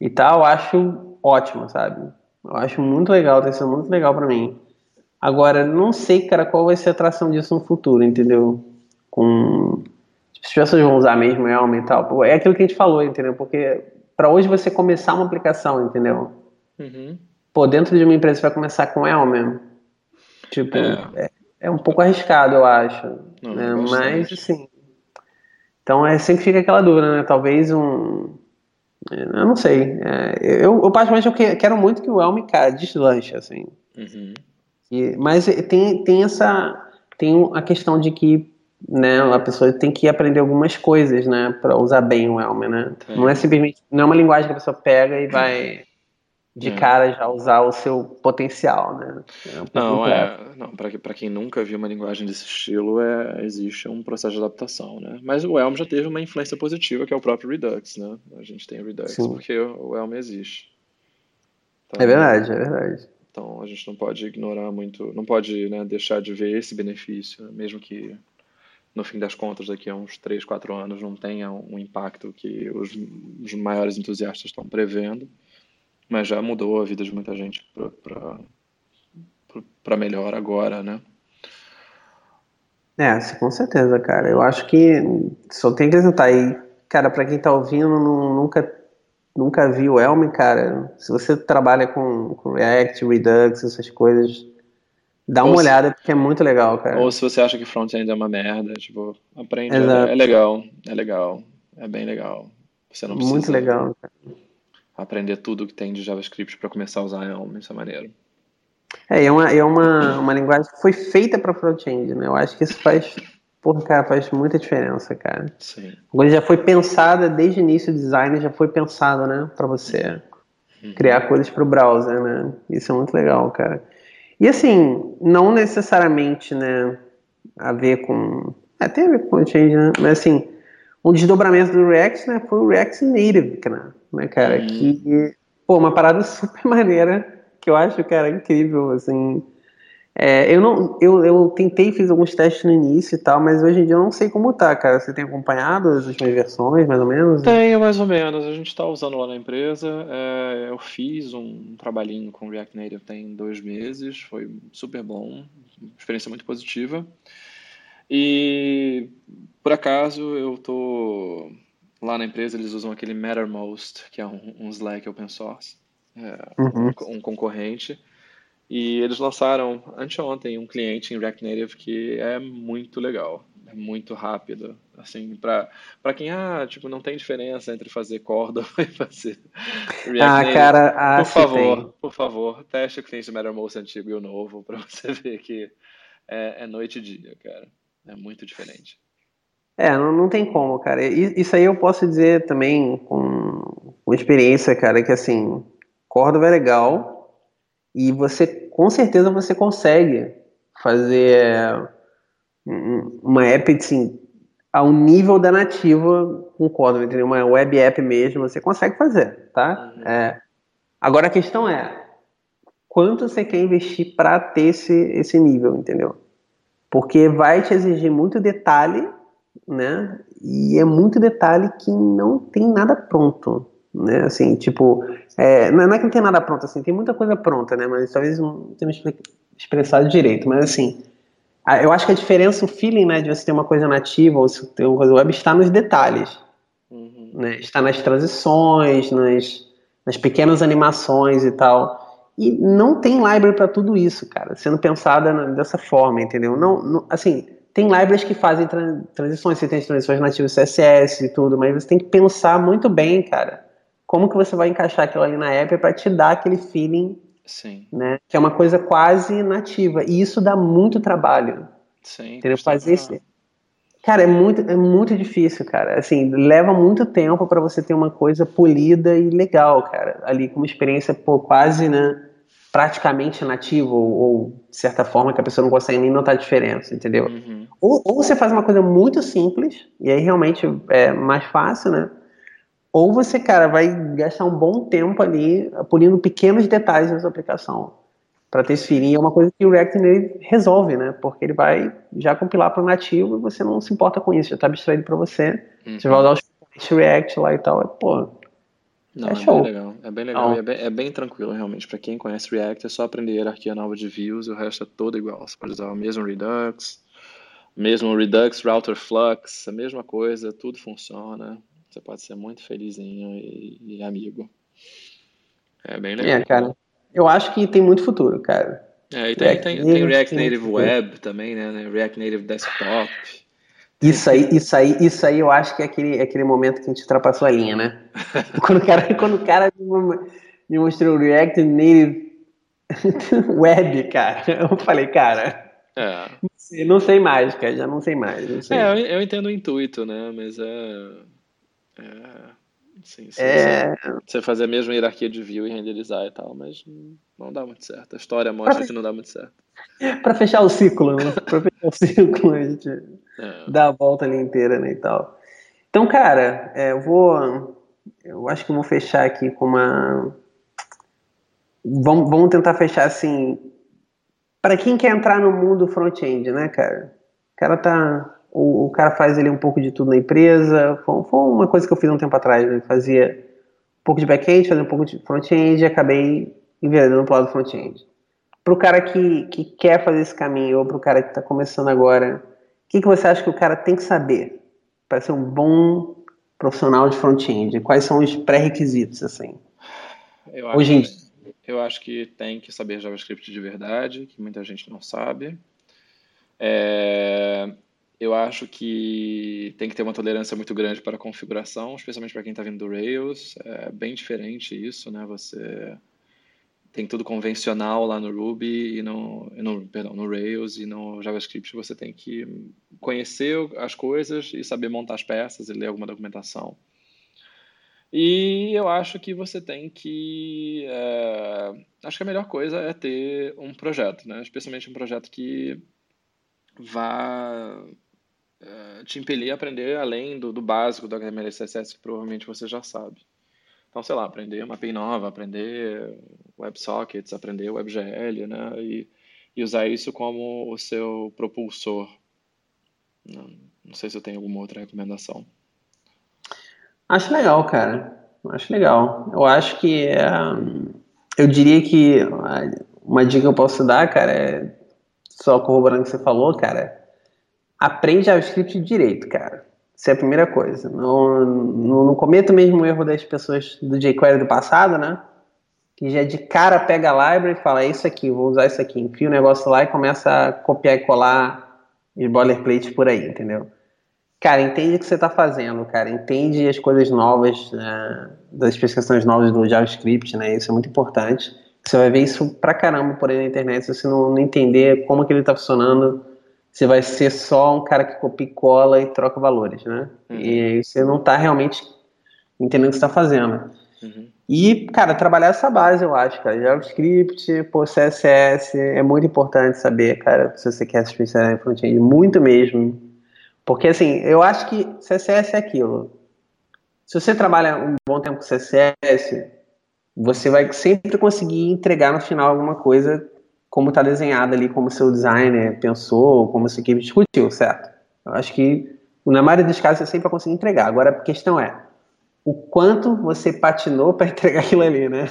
e tal, acho ótimo, sabe? Eu acho muito legal, tem sido muito legal para mim. Agora, não sei, cara, qual vai ser a atração disso no futuro, entendeu? Com. As pessoas vão usar mesmo Elm e tal. É aquilo que a gente falou, entendeu? Porque para hoje você começar uma aplicação, entendeu? Uhum pô, dentro de uma empresa você vai começar com Elm, tipo, é. é, é um pouco arriscado, eu acho. Não, né? Mas, assim. Então, é, sempre fica aquela dúvida, né? Talvez um. Eu não sei. É, eu, eu, particularmente, eu quero muito que o Elm, deslanche, assim. Uhum. E, mas tem, tem essa. Tem a questão de que né, a pessoa tem que aprender algumas coisas, né, para usar bem o Elm, né? É. Não é simplesmente. Não é uma linguagem que a pessoa pega e vai de é. cara já usar o seu potencial, né? É um não, é, não para quem nunca viu uma linguagem desse estilo, é, existe um processo de adaptação, né? Mas o Elm já teve uma influência positiva, que é o próprio Redux, né? A gente tem Redux Sim. porque o Elm existe. Então, é verdade, é verdade. Então a gente não pode ignorar muito, não pode né, deixar de ver esse benefício, mesmo que no fim das contas, daqui a uns 3, 4 anos, não tenha um impacto que os, os maiores entusiastas estão prevendo mas já mudou a vida de muita gente para melhor agora, né? É, com certeza, cara. Eu acho que só tem que acrescentar aí, cara, para quem tá ouvindo, nunca nunca viu Elm, cara, se você trabalha com, com React, Redux, essas coisas, dá uma olhada porque é muito legal, cara. Ou se você acha que front-end é uma merda, tipo, aprende, é, é, legal, é legal, é bem legal. Você não precisa... Muito legal, cara. Aprender tudo que tem de JavaScript para começar a usar Elm, isso é maneiro. É, é uma, é uma, uma linguagem que foi feita para front-end, né? Eu acho que isso faz, porra, cara, faz muita diferença, cara. Sim. Quando já foi pensada desde o início o design, já foi pensado, né, para você uhum. criar coisas para o browser, né? Isso é muito legal, cara. E assim, não necessariamente, né, a ver com, é, tem a ver com front-end, né? Mas assim, um desdobramento do React, né, foi o React Native, cara, né, cara, uhum. que, pô, uma parada super maneira que eu acho, cara, incrível, assim. É, eu não, eu, eu tentei, fiz alguns testes no início e tal, mas hoje em dia eu não sei como tá, cara. Você tem acompanhado as últimas versões, mais ou menos? Tenho, mais ou menos. A gente está usando lá na empresa. É, eu fiz um trabalhinho com React Native tem dois meses, foi super bom, experiência muito positiva. E por acaso eu tô lá na empresa, eles usam aquele Mattermost, que é um, um Slack open source é, uhum. um concorrente. E eles lançaram anteontem um cliente em React Native que é muito legal, é muito rápido. Assim, para quem ah, tipo, não tem diferença entre fazer Cordova e fazer React ah, Native. Cara, ah, por favor, tem. por favor, teste o cliente Mattermost antigo e o novo para você ver que é, é noite e dia, cara. É muito diferente. É, não, não tem como, cara. Isso aí eu posso dizer também com, com experiência, cara, que assim, Córdoba é legal e você, com certeza, você consegue fazer uma app assim, ao nível da nativa com Córdoba, entendeu? Uma web app mesmo, você consegue fazer, tá? Uhum. É. Agora a questão é, quanto você quer investir para ter esse, esse nível, entendeu? Porque vai te exigir muito detalhe, né? E é muito detalhe que não tem nada pronto né? Assim, tipo, é, não é que não tem nada pronto, assim, tem muita coisa pronta, né? Mas talvez não tenha expressado direito, mas assim, eu acho que a diferença, o feeling, né, de você ter uma coisa nativa ou se ter uma coisa web está nos detalhes, uhum. né? Está nas transições, nas, nas pequenas animações e tal. E não tem library para tudo isso, cara, sendo pensada dessa forma, entendeu? Não, não assim, tem libraries que fazem transições, você tem as transições nativas CSS e tudo, mas você tem que pensar muito bem, cara, como que você vai encaixar aquilo ali na app para te dar aquele feeling, Sim. né? Que é uma coisa quase nativa. E isso dá muito trabalho. Sim. Entendeu? Fazer esse... Cara, é muito, é muito difícil, cara. Assim, leva muito tempo para você ter uma coisa polida e legal, cara. Ali com uma experiência pô, quase, né? Praticamente nativa, ou, ou, de certa forma que a pessoa não consegue nem notar a diferença, entendeu? Uhum. Ou, ou você faz uma coisa muito simples, e aí realmente é mais fácil, né? Ou você, cara, vai gastar um bom tempo ali polindo pequenos detalhes da sua aplicação para feeling. É uma coisa que o React Native resolve, né? Porque ele vai já compilar para o nativo e você não se importa com isso, já está abstraído para você. Uhum. Você vai usar os React lá e tal. É, pô, não, é, é bem legal. É bem legal e é bem, é bem tranquilo, realmente. Para quem conhece React, é só aprender a hierarquia nova de views e o resto é todo igual. Você pode usar o mesmo Redux, mesmo Redux, Router Flux, a mesma coisa, tudo funciona. Você pode ser muito felizinho e, e amigo. É bem legal. É, cara. Eu acho que tem muito futuro, cara. É, e tem, React tem, tem React Native Web também, né? React Native Desktop. Isso aí, isso aí, isso aí eu acho que é aquele, aquele momento que a gente ultrapassou a linha, né? quando o cara, quando o cara me mostrou o React Native Web, cara, eu falei, cara, é. não, sei, não sei mais, cara, já não sei mais. Não sei. É, eu, eu entendo o intuito, né? Mas é é, sim, sim, é... Você fazer a mesma hierarquia de view e renderizar e tal, mas não dá muito certo. A história mostra que não dá muito certo. Para fechar o ciclo, né? Pra fechar o ciclo, a gente é. dá a volta ali inteira, né, e tal. Então, cara, é, eu vou... Eu acho que eu vou fechar aqui com uma... Vamos, vamos tentar fechar assim... Para quem quer entrar no mundo front-end, né, cara? O cara tá o, o cara faz ali um pouco de tudo na empresa. Foi, foi uma coisa que eu fiz um tempo atrás, né? Fazia um pouco de back-end, fazia um pouco de front-end e acabei enveredando pro lado do front-end. Para o cara que, que quer fazer esse caminho, ou para o cara que está começando agora, o que, que você acha que o cara tem que saber para ser um bom profissional de front-end? Quais são os pré-requisitos, assim? Hoje em dia. Eu acho que tem que saber JavaScript de verdade, que muita gente não sabe. É, eu acho que tem que ter uma tolerância muito grande para a configuração, especialmente para quem está vindo do Rails. É bem diferente isso, né? Você tem tudo convencional lá no Ruby e no, no, perdão, no Rails e no JavaScript você tem que conhecer as coisas e saber montar as peças e ler alguma documentação. E eu acho que você tem que. É, acho que a melhor coisa é ter um projeto, né? Especialmente um projeto que vá é, te impelir a aprender além do, do básico do HTML e CSS que provavelmente você já sabe. Então, sei lá, aprender uma API nova, aprender WebSockets, aprender WebGL, né? E, e usar isso como o seu propulsor. Não, não sei se eu tenho alguma outra recomendação. Acho legal, cara. Acho legal. Eu acho que é, eu diria que uma dica que eu posso dar, cara, é só corroborando o que você falou, cara. Aprende JavaScript direito, cara. Isso é a primeira coisa. Não, não, não cometa o mesmo erro das pessoas do jQuery do passado, né? Que já de cara pega a library e fala, é isso aqui, vou usar isso aqui. Enfia o negócio lá e começa a copiar e colar os boilerplates por aí, entendeu? Cara, entende o que você está fazendo, cara. Entende as coisas novas, né, das especificações novas do JavaScript, né? Isso é muito importante. Você vai ver isso pra caramba por aí na internet. Se você não, não entender como que ele está funcionando, você vai ser só um cara que copia e cola e troca valores, né? Uhum. E você não está realmente entendendo o que está fazendo. Uhum. E, cara, trabalhar essa base, eu acho, cara. JavaScript, pô, CSS, é muito importante saber, cara, se você quer se especializar em front-end, muito mesmo. Porque, assim, eu acho que CSS é aquilo. Se você trabalha um bom tempo com CSS, você vai sempre conseguir entregar no final alguma coisa como está desenhado ali, como seu designer pensou, como sua equipe discutiu, certo? Eu acho que, na maioria dos casos, você sempre vai conseguir entregar. Agora, a questão é, o quanto você patinou para entregar aquilo ali, né?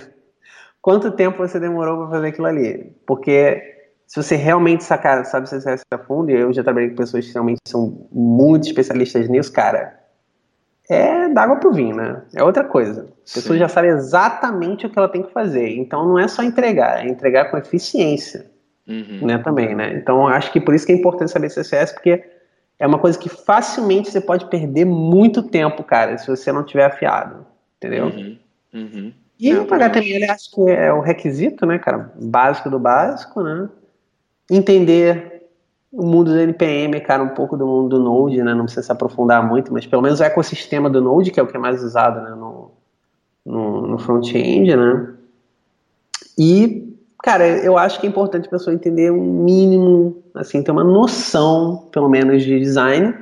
Quanto tempo você demorou para fazer aquilo ali? Porque se você realmente sacar, sabe CSS a fundo, e eu já trabalhei com pessoas que realmente são muito especialistas nisso, cara, é d'água pro vinho, né? É outra coisa. A pessoa Sim. já sabe exatamente o que ela tem que fazer. Então não é só entregar, é entregar com eficiência, uhum. né? Também, né? Então acho que por isso que é importante saber CSS, porque é uma coisa que facilmente você pode perder muito tempo, cara, se você não tiver afiado, entendeu? Uhum. Uhum. E é, o HTML acho que é o requisito, né, cara? Básico do básico, né? entender o mundo do NPM, cara, um pouco do mundo do Node, né? Não precisa se aprofundar muito, mas pelo menos o ecossistema do Node, que é o que é mais usado né? no, no, no front-end, né? E, cara, eu acho que é importante a pessoa entender um mínimo, assim, ter uma noção, pelo menos, de design,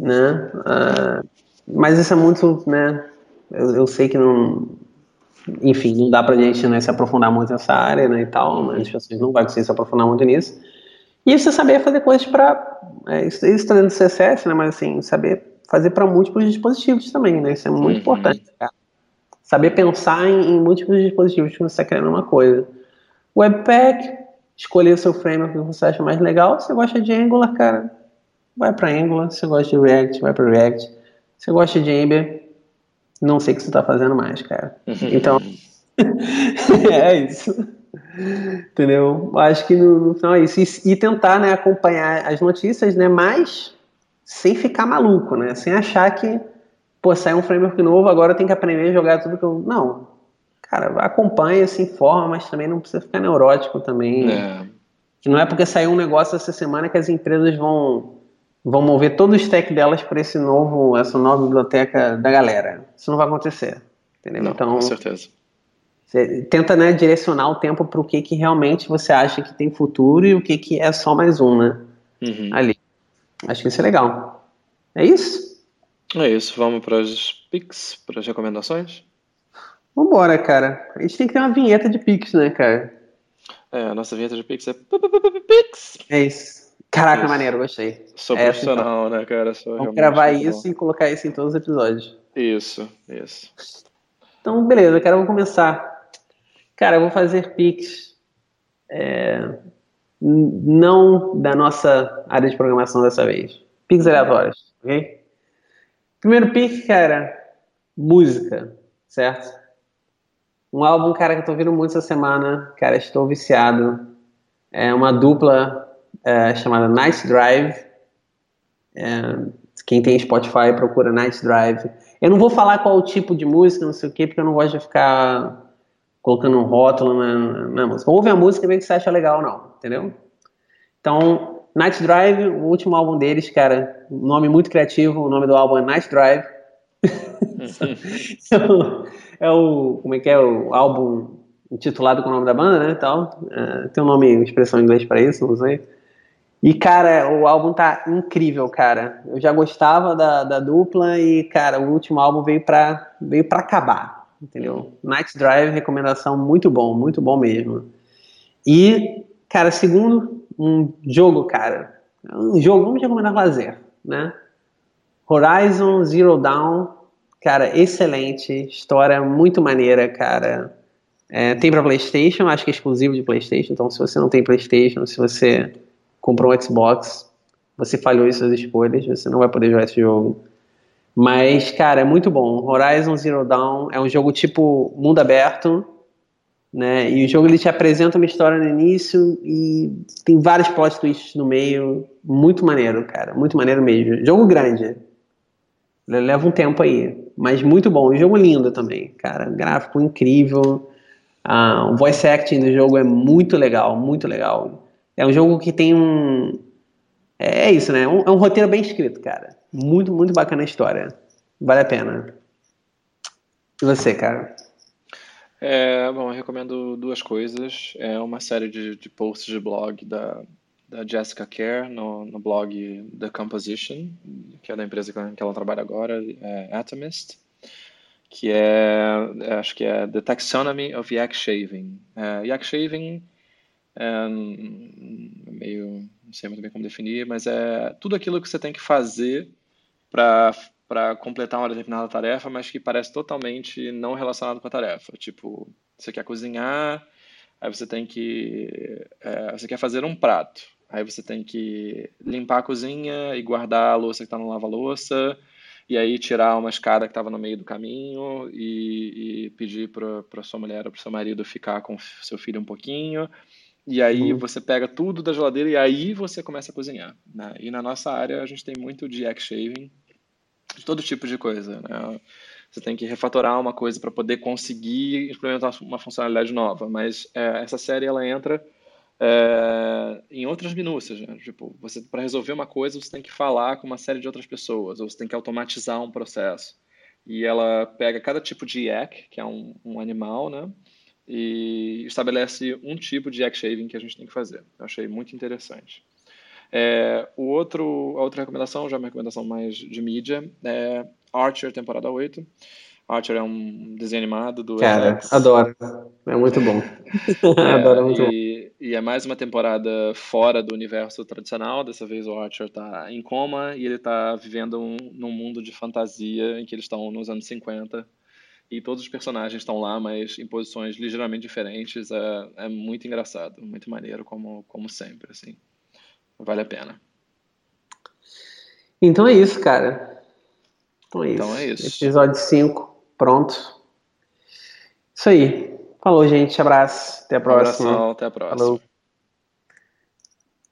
né? Uh, mas isso é muito, né? Eu, eu sei que não, enfim, não dá pra gente né, se aprofundar muito nessa área né, e tal, mas as pessoas não vão conseguir se aprofundar muito nisso. E você saber fazer coisas para. É, isso está dentro do CSS, né, mas assim, saber fazer para múltiplos dispositivos também, né? Isso é muito uhum. importante, cara. Saber pensar em, em múltiplos dispositivos quando você está querendo uma coisa. Webpack, escolher o seu framework que você acha mais legal. Se você gosta de Angular, cara, vai para Angular. Se você gosta de React, vai para React. Se você gosta de Ember, não sei o que você está fazendo mais, cara. Uhum. Então, é isso. Entendeu? Acho que no, no final é isso. E, e, tentar né, acompanhar as notícias, né, mas sem ficar maluco, né? Sem achar que, pô, saiu um framework novo, agora eu tenho que aprender a jogar tudo que eu. Não. Cara, acompanha, se informa, mas também não precisa ficar neurótico também. É. Que não é porque saiu um negócio essa semana que as empresas vão vão mover todo o stack delas para esse novo, essa nova biblioteca da galera. Isso não vai acontecer, entendeu? Não, então, com certeza. Você tenta né, direcionar o tempo para o que, que realmente você acha que tem futuro e o que, que é só mais um, né? Uhum. Ali. Acho que isso é legal. É isso? É isso. Vamos para as pics, para as recomendações? Vambora, cara. A gente tem que ter uma vinheta de pics, né, cara? É, a nossa vinheta de pics é pics. É isso. Caraca, isso. maneiro, gostei. Sou é, profissional, então. né, cara? Sou Vamos gravar isso bom. e colocar isso em todos os episódios. Isso, isso. Então, beleza, cara, vamos começar. Cara, eu vou fazer pics. É, não da nossa área de programação dessa vez. Pics aleatórios, ok? Primeiro pick, cara, música, certo? Um álbum, cara, que eu tô ouvindo muito essa semana. Cara, estou viciado. É uma dupla é, chamada Nice Drive, É, quem tem Spotify procura Night Drive. Eu não vou falar qual o tipo de música, não sei o quê, porque eu não gosto de ficar colocando um rótulo na, na música. Ouve a música e vê que você acha legal ou não, entendeu? Então, Night Drive, o último álbum deles, cara, nome muito criativo, o nome do álbum é Night Drive. é, o, como é que é, o álbum intitulado com o nome da banda, né, tal. É, tem um nome, expressão em inglês para isso, não sei. E, cara, o álbum tá incrível, cara. Eu já gostava da, da dupla e, cara, o último álbum veio pra, veio pra acabar, entendeu? Night Drive, recomendação muito bom, muito bom mesmo. E, cara, segundo, um jogo, cara. Um jogo, vamos recomendar fazer, né? Horizon Zero Dawn, cara, excelente. História muito maneira, cara. É, tem para PlayStation, acho que é exclusivo de PlayStation. Então, se você não tem PlayStation, se você comprou um Xbox, você falhou em suas escolhas, você não vai poder jogar esse jogo. Mas, cara, é muito bom. Horizon Zero Dawn é um jogo tipo mundo aberto, né? E o jogo ele te apresenta uma história no início e tem vários plot twists no meio. Muito maneiro, cara. Muito maneiro mesmo. Jogo grande. Leva um tempo aí. Mas muito bom. E jogo lindo também, cara. Gráfico incrível. Ah, o voice acting do jogo é muito legal, muito legal. É um jogo que tem um. É, é isso, né? É um, é um roteiro bem escrito, cara. Muito, muito bacana a história. Vale a pena. E você, cara? É, bom, eu recomendo duas coisas. É uma série de, de posts de blog da, da Jessica Kerr no, no blog The Composition, que é da empresa que ela trabalha agora, é Atomist que é, é, acho que é The Taxonomy of Yak Shaving. É, yak Shaving é meio, não sei muito bem como definir, mas é tudo aquilo que você tem que fazer para completar uma determinada tarefa, mas que parece totalmente não relacionado com a tarefa. Tipo, você quer cozinhar, aí você tem que é, você quer fazer um prato, aí você tem que limpar a cozinha e guardar a louça que está no lava-louça e aí tirar uma escada que estava no meio do caminho e, e pedir para sua mulher ou para seu marido ficar com seu filho um pouquinho. E aí uhum. você pega tudo da geladeira e aí você começa a cozinhar. Né? E na nossa área a gente tem muito de egg shaving, de todo tipo de coisa. Né? Você tem que refatorar uma coisa para poder conseguir implementar uma funcionalidade nova. Mas é, essa série ela entra é, em outras minúcias, né? Tipo, você para resolver uma coisa você tem que falar com uma série de outras pessoas, ou você tem que automatizar um processo. E ela pega cada tipo de yak, que é um, um animal, né? E estabelece um tipo de yak shaving que a gente tem que fazer. Eu achei muito interessante. É, o outro, a outra recomendação, já é uma recomendação mais de mídia, é Archer, temporada 8. Archer é um desenho animado do Cara, FX. adoro. É muito bom. É, adoro, é muito e, bom. E é mais uma temporada fora do universo tradicional. Dessa vez o Archer está em coma e ele está vivendo um, num mundo de fantasia em que eles estão nos anos 50. E todos os personagens estão lá, mas em posições ligeiramente diferentes. É, é muito engraçado, muito maneiro, como, como sempre. Assim. Vale a pena. Então é isso, cara. Então é então isso. É isso. Episódio 5 Pronto. Isso aí. Falou, gente. Abraço. Até a próxima. Um abração, até a próxima. Falou.